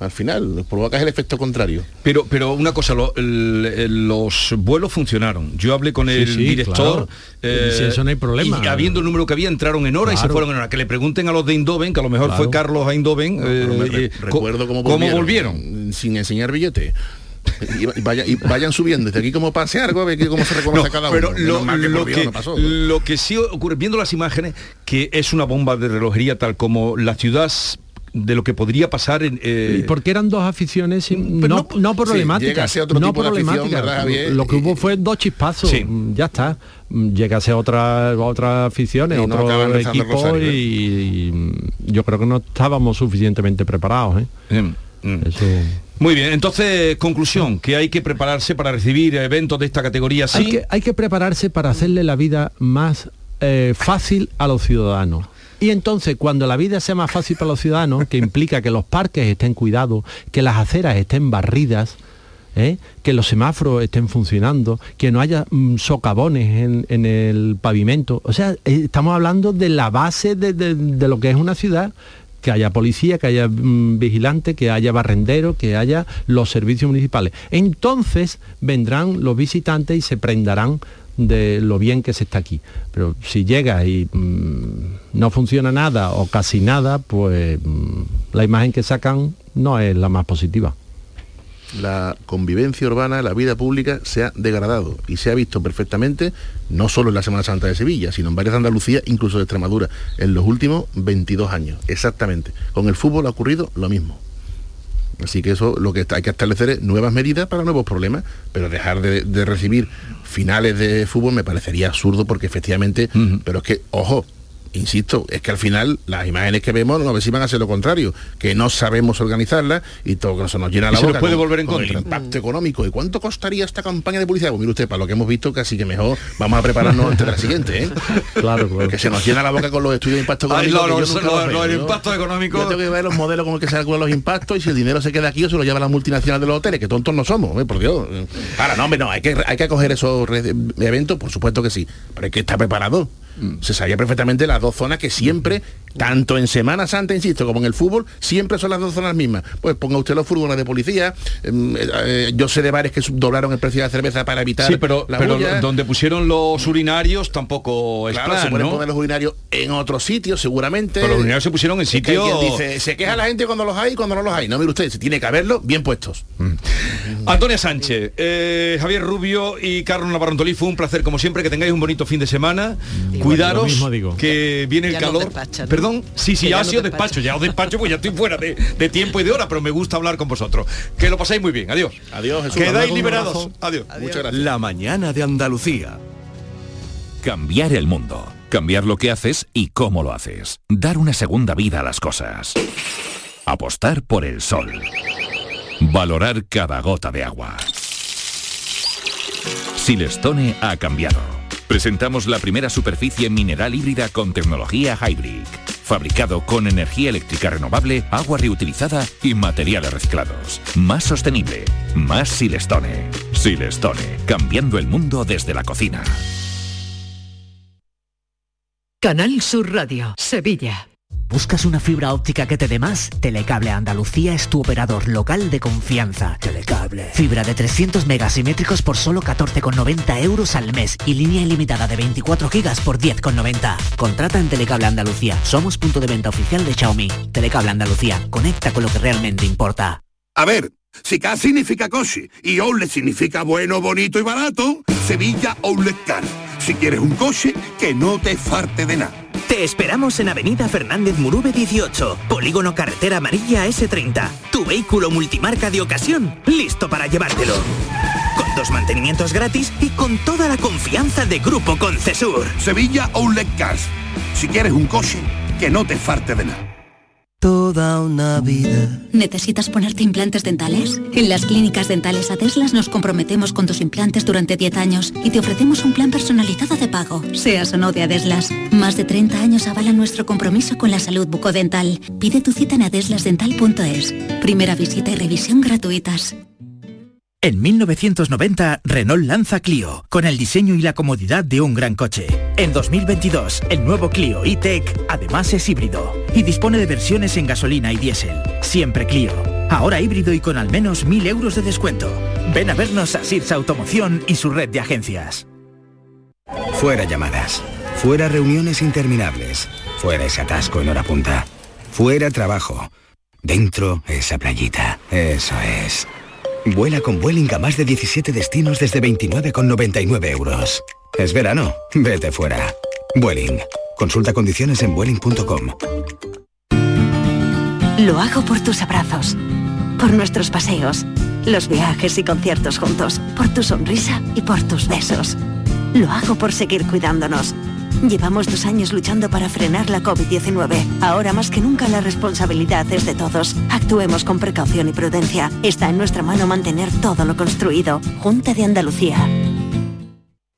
Al final, provocas el efecto contrario. Pero, pero una cosa, lo- el- los vuelos funcionaron. Yo hablé con el sí, director. claro. Si eso no hay problema. Y habiendo el número que había, entraron en hora y se fueron en hora. Que le pregunten a los de Indoven, que a lo mejor Claro. fue Carlos a Indoven. eh, re- eh, recuerdo cómo cómo volvieron, volvieron. sin enseñar billete. Y, vaya- y vayan subiendo desde aquí como pase algo a ver cómo se reconoce No, cada uno. pero lo, que lo que, no pasó. lo que sí ocurre, viendo las imágenes, que es una bomba de relojería tal como la ciudad de lo que podría pasar en... eh, Y porque eran dos aficiones sin- no, no, a problemáticas. otro no tipo de afición, problemáticas. Lo que hubo fue dos chispazos. Sí. mm, Ya está. Mm, Llega a otra otra aficiones, no otro equipo y, y, yo creo que no estábamos suficientemente preparados. ¿eh? mm, mm. Eso. Muy bien, entonces, conclusión, que hay que prepararse para recibir eventos de esta categoría. Hay, que, hay que prepararse para hacerle la vida más eh, fácil a los ciudadanos. Y entonces, cuando la vida sea más fácil para los ciudadanos, que implica que los parques estén cuidados, que las aceras estén barridas, ¿eh? que los semáforos estén funcionando, que no haya mm, socavones en, el pavimento. O sea, eh, estamos hablando de la base de, lo que es una ciudad que haya policía, que haya mm, vigilante, que haya barrendero, que haya los servicios municipales. Entonces vendrán los visitantes y se prendarán de lo bien que se está aquí. Pero si llega y mm, no funciona nada o casi nada, pues mm, la imagen que sacan no es la más positiva. la convivencia urbana, la vida pública se ha degradado y se ha visto perfectamente, no solo en la Semana Santa de Sevilla, sino en varias de Andalucía, incluso de Extremadura, en los últimos 22 años. Exactamente. Con el fútbol ha ocurrido lo mismo. Así que eso lo que hay que establecer es nuevas medidas para nuevos problemas, pero dejar de, de recibir finales de fútbol me parecería absurdo porque efectivamente, pero es que, ojo, insisto, es que al final las imágenes que vemos no si van a ser lo contrario, que no sabemos organizarlas y todo que se nos llena Y la se nos boca puede con- volver en con contra. el impacto económico. ¿Y cuánto costaría esta campaña de publicidad? Pues mire usted, para lo que hemos visto, casi que mejor vamos a prepararnos antes de la siguiente, ¿eh? *laughs* Claro, claro. Que se nos llena la boca con los estudios de impacto Ay, económico. no, que no, yo eso nunca no, los no, veo, el ¿no? impacto económico- Yo tengo que ver los modelos con el que se calculan los impactos y si el dinero se queda aquí o se lo lleva la multinacional de los hoteles, que tontos no somos, ¿eh? por Dios. Ahora, no, hombre, no, hay que, hay que acoger esos eventos, por supuesto que sí, pero hay que estar preparado. Se sabía perfectamente las dos zonas que siempre, tanto en Semana Santa, insisto, como en el fútbol, siempre son las dos zonas mismas. Pues ponga usted los furgones de policía, em, eh, eh, yo sé de bares que doblaron el precio de la cerveza para evitar Sí, pero, la pero bulla. donde pusieron los urinarios tampoco es Claro, plan, se pueden ¿no? poner los urinarios en otros sitios, seguramente. Pero los urinarios se pusieron en Es que quien dice, se queja la gente cuando los hay y cuando no los hay. No, mire usted, se tiene que haberlos bien puestos. Antonia Sánchez, eh, Javier Rubio y Carlos Navarrontolí, fue un placer como siempre, que tengáis un bonito fin de semana. Cuidaros, mismo digo. que viene el Ya calor. ¿no? Perdón, sí, sí, ya ha sido despacho, ya os despacho, pues ya estoy fuera de, de tiempo y de hora, pero me gusta hablar con vosotros. Que lo paséis muy bien, adiós. Adiós, Jesús. Quedáis liberados. Adiós. Muchas gracias. La mañana de Andalucía. Cambiar el mundo. Cambiar lo que haces y cómo lo haces. Dar una segunda vida a las cosas. Apostar por el sol. Valorar cada gota de agua. Silestone ha cambiado. Presentamos la primera superficie mineral híbrida con tecnología Hybrid. fabricado con energía eléctrica renovable, agua reutilizada y materiales reciclados. Más sostenible, más Silestone. Silestone, cambiando el mundo desde la cocina. Canal Sur Radio, Sevilla. ¿Buscas una fibra óptica que te dé más? Telecable Andalucía es tu operador local de confianza. Telecable. Fibra de 300 megasimétricos por solo 14,90 euros al mes y línea ilimitada de 24 gigas por 10,90. Contrata en Telecable Andalucía. Somos punto de venta oficial de Xiaomi. Telecable Andalucía. Conecta con lo que realmente importa. A ver, si K significa coche y Outlet significa bueno, bonito y barato, Sevilla Outlet Car. Si quieres un coche, que no te farte de nada. Te esperamos en Avenida Fernández Murube 18, Polígono Carretera Amarilla S30. Tu vehículo multimarca de ocasión, listo para llevártelo. Con dos mantenimientos gratis y con toda la confianza de Grupo Concesur. Sevilla Outlet Cars. Si quieres un coche, que no te farte de nada. Toda una vida. ¿Necesitas ponerte implantes dentales? En las clínicas dentales Adeslas nos comprometemos con tus implantes durante 10 años y te ofrecemos un plan personalizado de pago, seas o no de Adeslas. Más de 30 años avalan nuestro compromiso con la salud bucodental. Pide tu cita en adeslasdental.es. Primera visita y revisión gratuitas. En 1990, Renault lanza Clio, con el diseño y la comodidad de un gran coche. En 2022, el nuevo Clio E-Tech además es híbrido y dispone de versiones en gasolina y diésel. Siempre Clio. Ahora híbrido y con al menos 1.000 euros de descuento. Ven a vernos a Sirsa Automoción y su red de agencias. Fuera llamadas. Fuera reuniones interminables. Fuera ese atasco en hora punta. Fuera trabajo. Dentro esa playita. Eso es. Vuela con Vueling a más de 17 destinos desde 29,99 euros. Es verano, vete fuera. Vueling. Consulta condiciones en vueling.com. Lo hago por tus abrazos, por nuestros paseos, los viajes y conciertos juntos, por tu sonrisa y por tus besos. Lo hago por seguir cuidándonos. Llevamos dos años luchando para frenar la COVID-19. Ahora más que nunca la responsabilidad es de todos. Actuemos con precaución y prudencia. Está en nuestra mano mantener todo lo construido. Junta de Andalucía.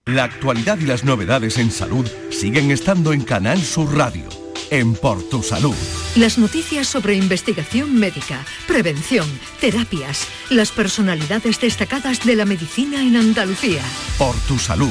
La actualidad y las novedades en salud siguen estando en Canal Sur Radio, en Por Tu Salud. Las noticias sobre investigación médica, prevención, terapias, las personalidades destacadas de la medicina en Andalucía. Por Tu Salud,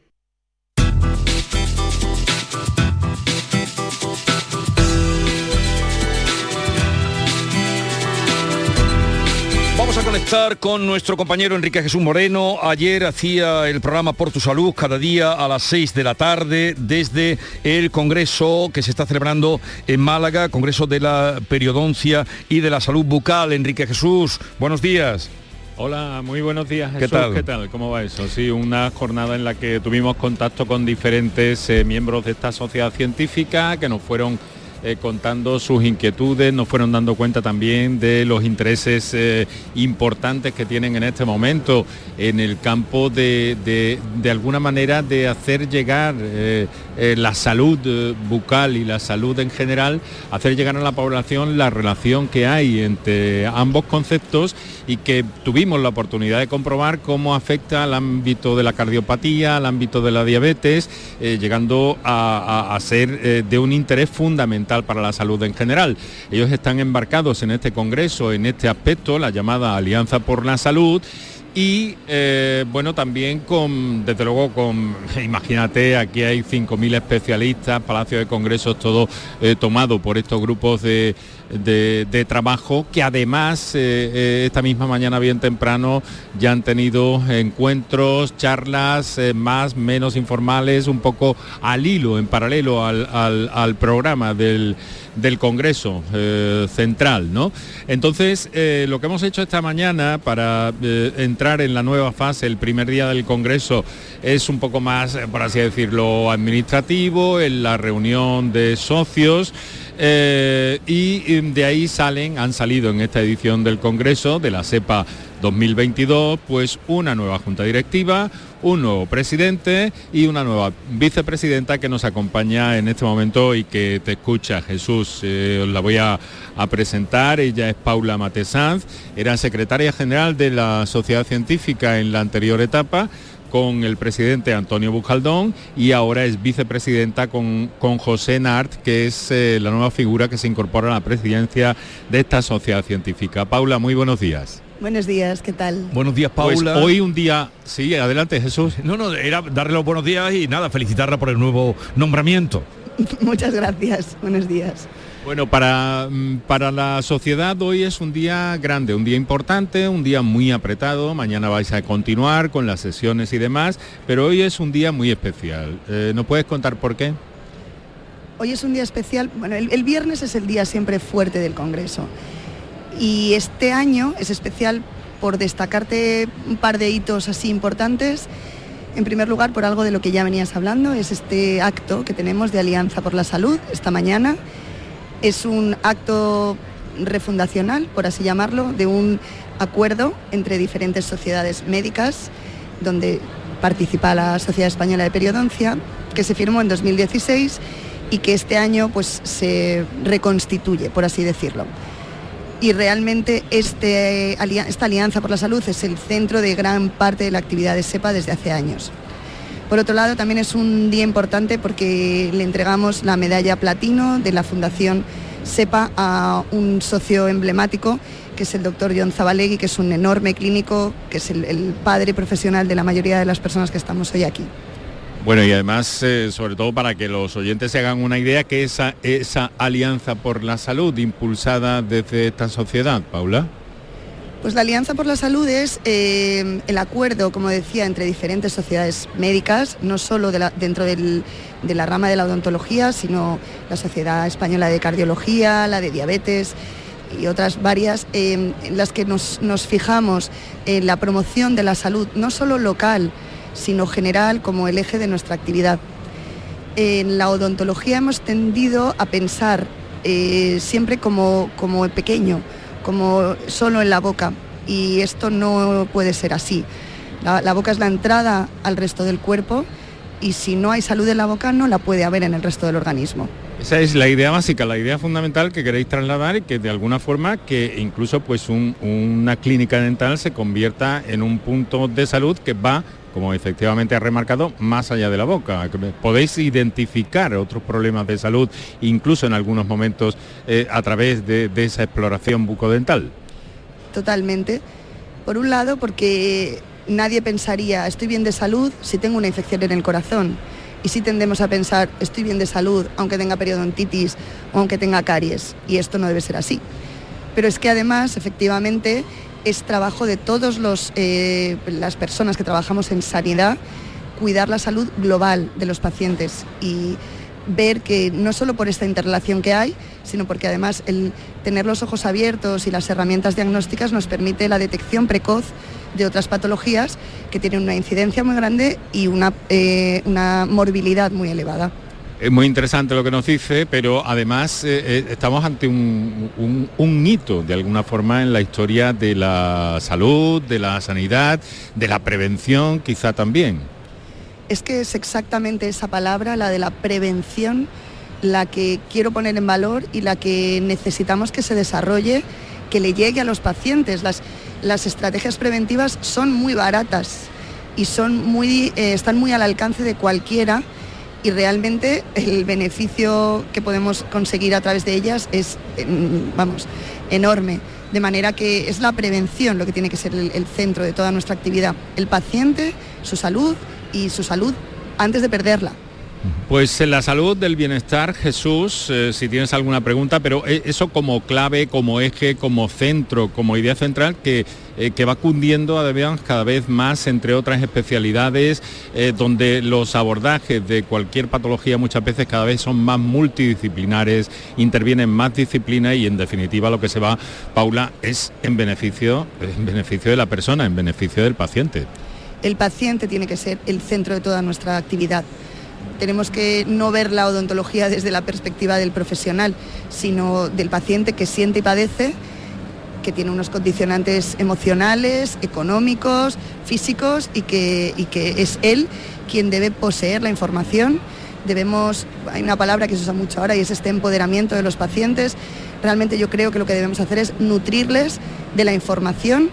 A conectar con nuestro compañero Enrique Jesús Moreno. Ayer hacía el programa Por tu Salud cada día a las 6 de la tarde desde el Congreso que se está celebrando en Málaga, Congreso de la Periodoncia y de la Salud Bucal. Enrique Jesús, buenos días. Hola, muy buenos días. ¿Qué tal? ¿Qué tal? ¿Cómo va eso? Sí, una jornada en la que tuvimos contacto con diferentes eh, miembros de esta sociedad científica que nos fueron eh, contando sus inquietudes, nos fueron dando cuenta también de los intereses eh, importantes que tienen en este momento en el campo de, de, alguna manera de hacer llegar eh, la salud bucal y la salud en general, hacer llegar a la población la relación que hay entre ambos conceptos y que tuvimos la oportunidad de comprobar cómo afecta al ámbito de la cardiopatía, al ámbito de la diabetes, llegando a, a- a ser de un interés fundamental para la salud en general. Ellos están embarcados en este congreso, en este aspecto, la llamada Alianza por la Salud, y eh, bueno, también con, desde luego, con, *laughs* imagínate, aquí hay 5.000 especialistas, Palacio de Congresos, todo eh, tomado por estos grupos de, de- trabajo, que además eh, eh, esta misma mañana bien temprano ya han tenido encuentros, charlas eh, más, menos informales, un poco al hilo, en paralelo al, al- programa del, del Congreso Central, ¿no? Entonces, lo que hemos hecho esta mañana para entrar en la nueva fase, el primer día del Congreso, es un poco más, por así decirlo, administrativo, en la reunión de socios. Eh, y eh, de ahí salen, han salido en esta edición del Congreso, de la SEPA 2022, pues una nueva junta directiva, un nuevo presidente y una nueva vicepresidenta que nos acompaña en este momento y que te escucha, Jesús. Eh, os la voy a, a, presentar. Ella es Paula Matesanz, era secretaria general de la Sociedad Científica en la anterior etapa con el presidente Antonio Bujaldón y ahora es vicepresidenta con, con José Nart, que es eh, la nueva figura que se incorpora a la presidencia de esta sociedad científica. Paula, muy buenos días. Buenos días, ¿qué tal? Buenos días, Paula. Pues hoy un día, sí, adelante Jesús. No, no, era darle los buenos días y nada, felicitarla por el nuevo nombramiento. *laughs* Muchas gracias, buenos días. Bueno, para, mm, para la sociedad hoy es un día grande, un día importante, un día muy apretado. Mañana vais a continuar con las sesiones y demás, pero hoy es un día muy especial. Eh, ¿No puedes contar por qué? Hoy es un día especial. Bueno, el viernes es el día siempre fuerte del Congreso. Y este año es especial por destacarte un par de hitos así importantes. En primer lugar, por algo de lo que ya venías hablando, es este acto que tenemos de Alianza por la Salud esta mañana es un acto refundacional, por así llamarlo, de un acuerdo entre diferentes sociedades médicas, donde participa la Sociedad Española de Periodoncia, que se firmó en 2016 y que este año pues, se reconstituye, por así decirlo. Y realmente este, esta Alianza por la Salud es el centro de gran parte de la actividad de SEPA desde hace años. Por otro lado, también es un día importante porque le entregamos la medalla platino de la Fundación SEPA a un socio emblemático que es el doctor John Zabalegui, que es un enorme clínico, que es el, padre profesional de la mayoría de las personas que estamos hoy aquí. Bueno, y además, eh, sobre todo para que los oyentes se hagan una idea, que esa, esa alianza por la salud impulsada desde esta sociedad, Paula. Pues la Alianza por la Salud es eh, el acuerdo, como decía, entre diferentes sociedades médicas, no solo dentro de la rama de la odontología, sino la Sociedad Española de Cardiología, la de Diabetes y otras varias, eh, en las que nos, fijamos en la promoción de la salud, no solo local, sino general como el eje de nuestra actividad. En la odontología hemos tendido a pensar eh, siempre como, como pequeño, como solo en la boca y esto no puede ser así. La, boca es la entrada al resto del cuerpo y si no hay salud en la boca no la puede haber en el resto del organismo. Esa es la idea básica, la idea fundamental que queréis trasladar y que de alguna forma que incluso pues una clínica dental se convierta en un punto de salud que va como efectivamente ha remarcado, más allá de la boca. Podéis identificar otros problemas de salud, incluso en algunos momentos, eh, a través de, esa exploración bucodental. Totalmente. Por un lado, porque nadie pensaría, estoy bien de salud si tengo una infección en el corazón. Y si tendemos a pensar, estoy bien de salud aunque tenga periodontitis o aunque tenga caries. Y esto no debe ser así. Pero es que además, efectivamente, es trabajo de todas eh, las personas que trabajamos en sanidad cuidar la salud global de los pacientes y ver que no solo por esta interrelación que hay, sino porque además el tener los ojos abiertos y las herramientas diagnósticas nos permite la detección precoz de otras patologías que tienen una incidencia muy grande y una, eh, una morbilidad muy elevada. Es muy interesante lo que nos dice, pero además eh, eh, estamos ante un, hito, de alguna forma, en la historia de la salud, de la sanidad, de la prevención, quizá también. Es que es exactamente esa palabra, la de la prevención, la que quiero poner en valor y la que necesitamos que se desarrolle, que le llegue a los pacientes. Las, las estrategias preventivas son muy baratas y son muy, eh, están muy al alcance de cualquiera y realmente el beneficio que podemos conseguir a través de ellas es, vamos, enorme. De manera que es la prevención lo que tiene que ser el, centro de toda nuestra actividad. El paciente, su salud y su salud antes de perderla. Pues en la salud del bienestar, Jesús, eh, si tienes alguna pregunta, pero eh, eso como clave, como eje, como centro, como idea central que, eh, que va cundiendo además cada vez más entre otras especialidades, donde los abordajes de cualquier patología muchas veces cada vez son más multidisciplinares, intervienen más disciplinas y en definitiva lo que se va, Paula, es en beneficio, en beneficio de la persona, en beneficio del paciente. El paciente tiene que ser el centro de toda nuestra actividad tenemos que no ver la odontología desde la perspectiva del profesional, sino del paciente que siente y padece que tiene unos condicionantes emocionales, económicos, físicos y que, y que es él quien debe poseer la información. Debemos, hay una palabra que se usa mucho ahora y es este empoderamiento de los pacientes. Realmente yo creo que lo que debemos hacer es nutrirles de la información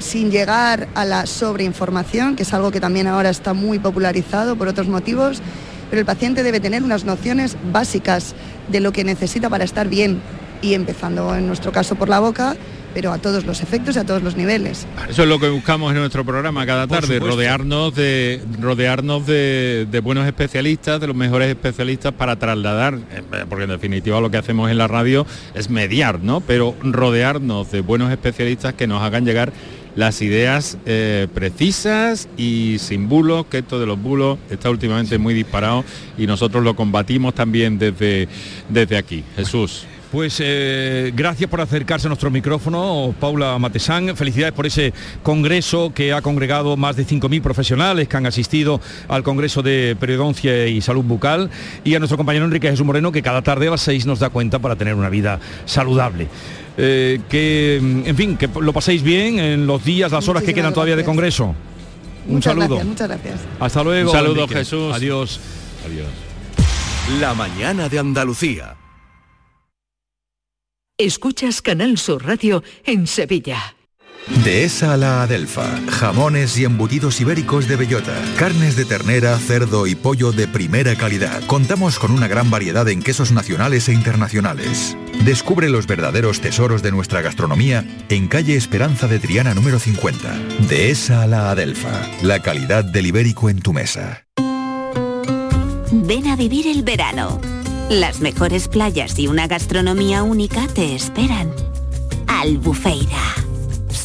sin llegar a la sobreinformación, que es algo que también ahora está muy popularizado por otros motivos, pero el paciente debe tener unas nociones básicas de lo que necesita para estar bien y empezando en nuestro caso por la boca, pero a todos los efectos y a todos los niveles. Eso es lo que buscamos en nuestro programa cada tarde, rodearnos de rodearnos de, de, buenos especialistas, de los mejores especialistas para trasladar, porque en definitiva lo que hacemos en la radio es mediar, ¿no? Pero rodearnos de buenos especialistas que nos hagan llegar las ideas eh, precisas y sin bulos, que esto de los bulos está últimamente muy disparado y nosotros lo combatimos también desde, desde aquí. Jesús. Pues eh, gracias por acercarse a nuestro micrófono, Paula Matesán. Felicidades por ese congreso que ha congregado más de 5.000 profesionales que han asistido al Congreso de Periodoncia y Salud Bucal y a nuestro compañero Enrique Jesús Moreno que cada tarde a las 6 nos da cuenta para tener una vida saludable. Eh, que, en fin, que lo paséis bien en los días, las horas que quedan todavía de Congreso. Un muchas saludo. Gracias, muchas gracias. Hasta luego. Un saludo, Enrique. Jesús. Adiós. Adiós. La mañana de Andalucía. Escuchas Canal Sur Radio en Sevilla. Dehesa a la Adelfa. Jamones y embutidos ibéricos de bellota. Carnes de ternera, cerdo y pollo de primera calidad. Contamos con una gran variedad en quesos nacionales e internacionales. Descubre los verdaderos tesoros de nuestra gastronomía en calle Esperanza de Triana número 50. Dehesa a la Adelfa. La calidad del ibérico en tu mesa. Ven a vivir el verano. Las mejores playas y una gastronomía única te esperan. Albufeira.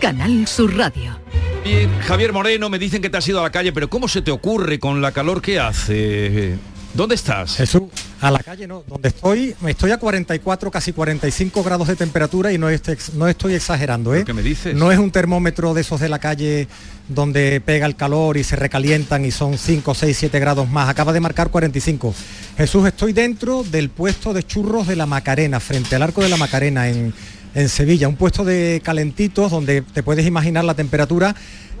Canal Sur Radio. Bien, Javier Moreno, me dicen que te has ido a la calle, pero ¿cómo se te ocurre con la calor que hace? ¿Dónde estás? Jesús, a la calle no, donde estoy, estoy a 44, casi 45 grados de temperatura y no estoy, no estoy exagerando, ¿eh? ¿Qué me dices? No es un termómetro de esos de la calle donde pega el calor y se recalientan y son 5, 6, 7 grados más. Acaba de marcar 45. Jesús, estoy dentro del puesto de churros de la Macarena, frente al arco de la Macarena en, en Sevilla. Un puesto de calentitos donde te puedes imaginar la temperatura.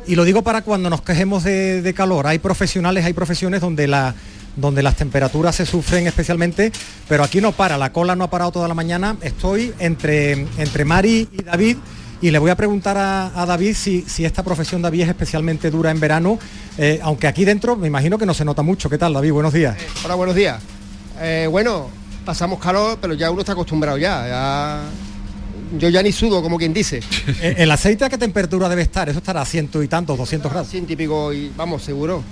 Y lo digo para cuando nos quejemos de, calor. Hay profesionales, hay profesiones donde la donde las temperaturas se sufren especialmente, pero aquí no para, la cola no ha parado toda la mañana. Estoy entre, entre Mari y David y le voy a preguntar a, David si, si, esta profesión David es especialmente dura en verano, eh, aunque aquí dentro me imagino que no se nota mucho. ¿Qué tal David? Buenos días. Hola, buenos días. Eh, bueno, pasamos calor, pero ya uno está acostumbrado ya... Yo ya ni sudo, como quien dice. ¿El aceite a qué temperatura debe estar? Eso estará a ciento y tantos, 200 grados. Ciento y pico, y vamos, seguro.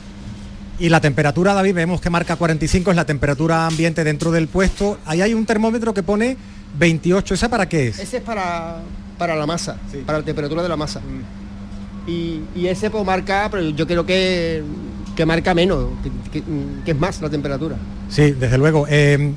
Y la temperatura, David, vemos que marca 45, es la temperatura ambiente dentro del puesto. Ahí hay un termómetro que pone 28. ¿Esa para qué es? Ese es para, para la masa, sí. para la temperatura de la masa. Mm. Y, y, ese pues marca, pero yo creo que, que marca menos, que, que, que, es más la temperatura. Sí, desde luego. Eh,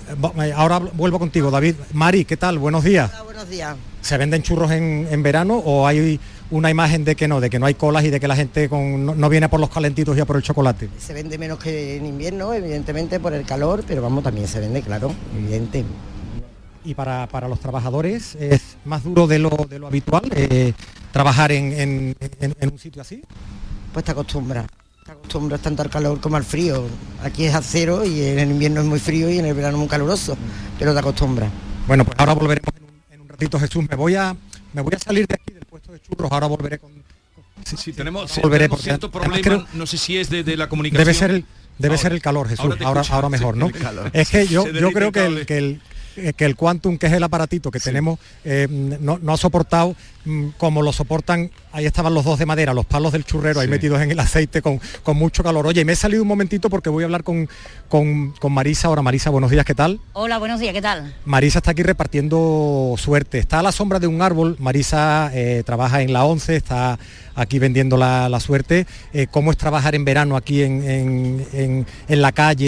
ahora vuelvo contigo, David. Mari, ¿qué tal? Buenos días. Hola, buenos días. ¿Se venden churros en, en verano o hay una imagen de que no, de que no hay colas y de que la gente con, no, no, viene por los calentitos y a por el chocolate. Se vende menos que en invierno, evidentemente por el calor, pero vamos, también se vende, claro, evidente. y para, para los trabajadores es más duro de lo, de lo habitual eh, trabajar en, en- un sitio así. Pues te acostumbras. Te acostumbras tanto al calor como al frío. Aquí es a cero y en el invierno es muy frío y en el verano muy caluroso, pero te acostumbras. Bueno, pues ahora volveremos ratito, Jesús. Me voy a me voy a salir de aquí del puesto de churros, ahora volveré con. Sí, tenemos, ahora volveré tenemos cierto problema, creo- no sé si es de, de la comunicación. Debe ser el debe Ahora- ser el calor, Jesús. ahora Ahora, escucho, ahora sí, mejor, ¿no? Es que yo, *laughs* yo creo que el, que el que el Quantum, que es el aparatito que tenemos, eh, no, no ha soportado mm, como lo soportan, ahí estaban los dos de madera, los palos del churrero ahí metidos en el aceite con, con mucho calor. Oye, me he salido un momentito porque voy a hablar con, con, con Marisa. Ahora, Marisa, buenos días, ¿qué tal? Hola, buenos días, ¿qué tal? Marisa está aquí repartiendo suerte. Está a la sombra de un árbol. Marisa eh, trabaja en la 11, está aquí vendiendo la, suerte. Eh, ¿Cómo es trabajar en verano aquí en, en- en- la calle,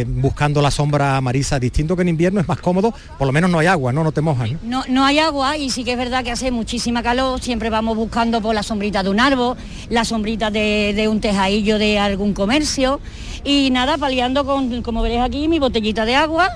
eh, buscando la sombra, Marisa? Distinto que en invierno es más cómodo, por lo menos no hay agua, ¿no? No te mojas. ¿no? No, no hay agua y sí que es verdad que hace muchísima calor, siempre vamos buscando por la sombrita de un árbol, la sombrita de, de un tejadillo de algún comercio y nada, paliando con, como veréis aquí, mi botellita de agua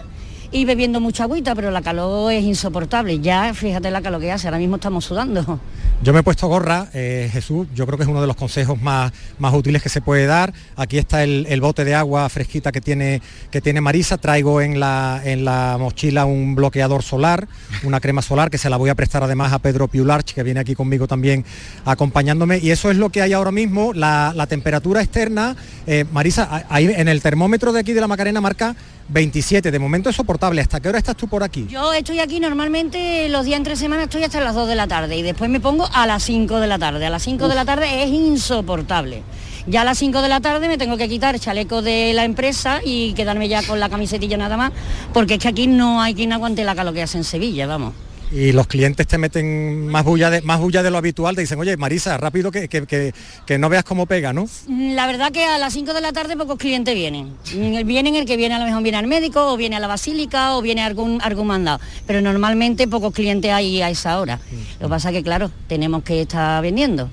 y bebiendo mucha agüita, pero la calor es insoportable. Ya fíjate la calor que hace, ahora mismo estamos sudando. Yo me he puesto gorra, eh, Jesús, yo creo que es uno de los consejos más, más útiles que se puede dar. Aquí está el, el bote de agua fresquita que tiene, que tiene Marisa. Traigo en la, en la mochila un bloqueador solar, una crema solar que se la voy a prestar además a Pedro Piularch, que viene aquí conmigo también acompañándome. Y eso es lo que hay ahora mismo. La, la temperatura externa, eh, Marisa, ahí en el termómetro de aquí de la Macarena marca 27. De momento es soportable. ¿Hasta qué hora estás tú por aquí? Yo estoy aquí normalmente los días entre semana estoy hasta las 2 de la tarde y después me pongo a las 5 de la tarde. A las 5 de la tarde es insoportable. Ya a las 5 de la tarde me tengo que quitar el chaleco de la empresa y quedarme ya con la camisetilla nada más, porque es que aquí no hay quien aguante la calor que hace en Sevilla, vamos. Y los clientes te meten más bulla de, más bulla de lo habitual, te dicen, oye, Marisa, rápido que, que- que- que no veas cómo pega, ¿no? Mm, La verdad que a las 5 de la tarde pocos clientes vienen. Mm, Vienen el que viene a lo mejor viene al médico, o viene a la basílica, o viene a algún, algún mandado. Pero normalmente pocos clientes hay a esa hora. Lo que pasa que, claro, tenemos que estar vendiendo.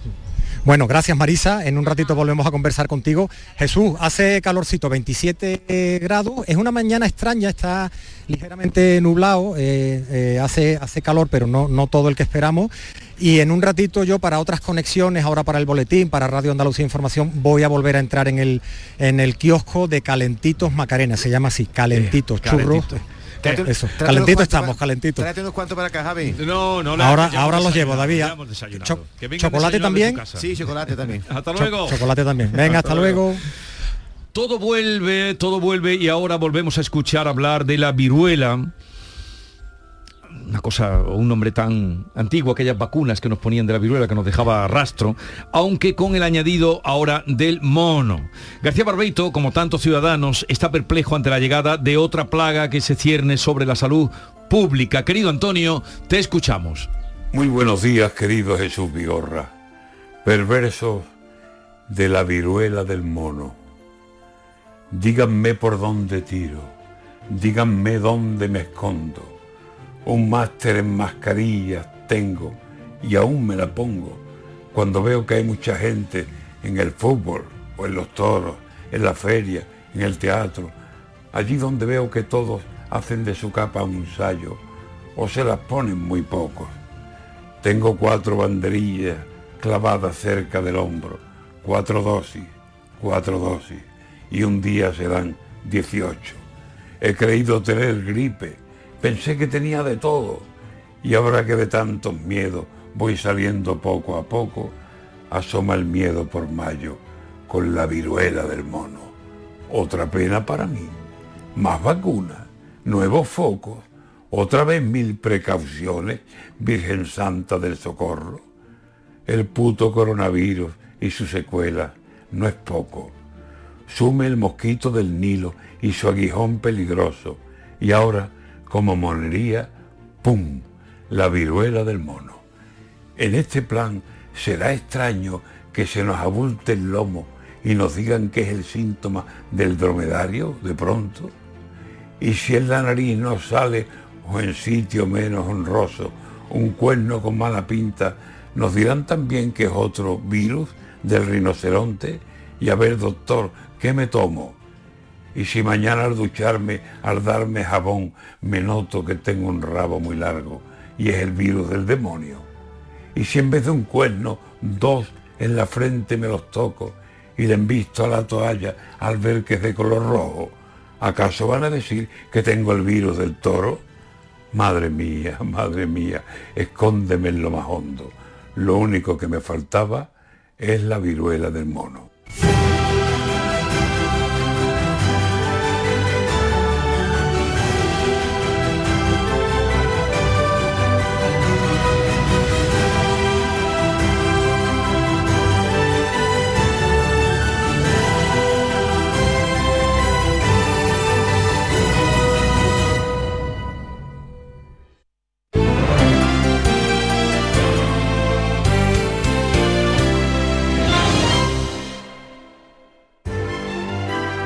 Bueno, gracias Marisa, en un ratito volvemos a conversar contigo. Jesús, hace calorcito, 27 grados, es una mañana extraña, está ligeramente nublado, eh, eh, hace, hace calor, pero no, no todo el que esperamos. Y en un ratito yo para otras conexiones, ahora para el boletín, para Radio Andalucía Información, voy a volver a entrar en el, en el kiosco de Calentitos Macarena, se llama así, Calentitos, churros. calentito. Eso, calentito estamos, para- calentito. Tráete unos cuantos para acá, Javi. No, no, Ahora, ahora los llevo, David. Cho- vengan chocolate también. Sí, chocolate también. *laughs* Hasta Cho- luego. chocolate también. Venga, hasta luego. Todo vuelve, todo vuelve y ahora volvemos a escuchar hablar de la viruela. Una cosa, o un nombre tan antiguo, aquellas vacunas que nos ponían de la viruela que nos dejaba rastro, aunque con el añadido ahora del mono. García Barbeito, como tantos ciudadanos, está perplejo ante la llegada de otra plaga que se cierne sobre la salud pública. Querido Antonio, te escuchamos. Muy buenos días, querido Jesús Vigorra. Perversos de la viruela del mono. Díganme por dónde tiro, díganme dónde me escondo. Un máster en mascarillas tengo y aún me la pongo cuando veo que hay mucha gente en el fútbol o en los toros, en la feria, en el teatro, allí donde veo que todos hacen de su capa un sayo o se las ponen muy pocos. Tengo cuatro banderillas clavadas cerca del hombro, cuatro dosis, cuatro dosis, y un día serán 18. He creído tener gripe, pensé que tenía de todo, y ahora que de tantos miedos voy saliendo poco a poco, asoma el miedo por mayo con la viruela del mono. Otra pena para mí, más vacunas, nuevos focos, otra vez mil precauciones, Virgen Santa del Socorro. El puto coronavirus y su secuela no es poco. Sume el mosquito del Nilo y su aguijón peligroso. Y ahora, como monería, ¡pum! La viruela del mono. En este plan será extraño que se nos abulte el lomo y nos digan que es el síntoma del dromedario de pronto. Y si en la nariz nos sale o en sitio menos honroso un cuerno con mala pinta, nos dirán también que es otro virus del rinoceronte. Y a ver, doctor, ¿qué me tomo? Y si mañana al ducharme, al darme jabón, me noto que tengo un rabo muy largo y es el virus del demonio. Y si en vez de un cuerno, dos en la frente me los toco y le envisto a la toalla al ver que es de color rojo, ¿acaso van a decir que tengo el virus del toro? Madre mía, *laughs* madre mía, escóndeme en lo más hondo. Lo único que me faltaba es la viruela del mono.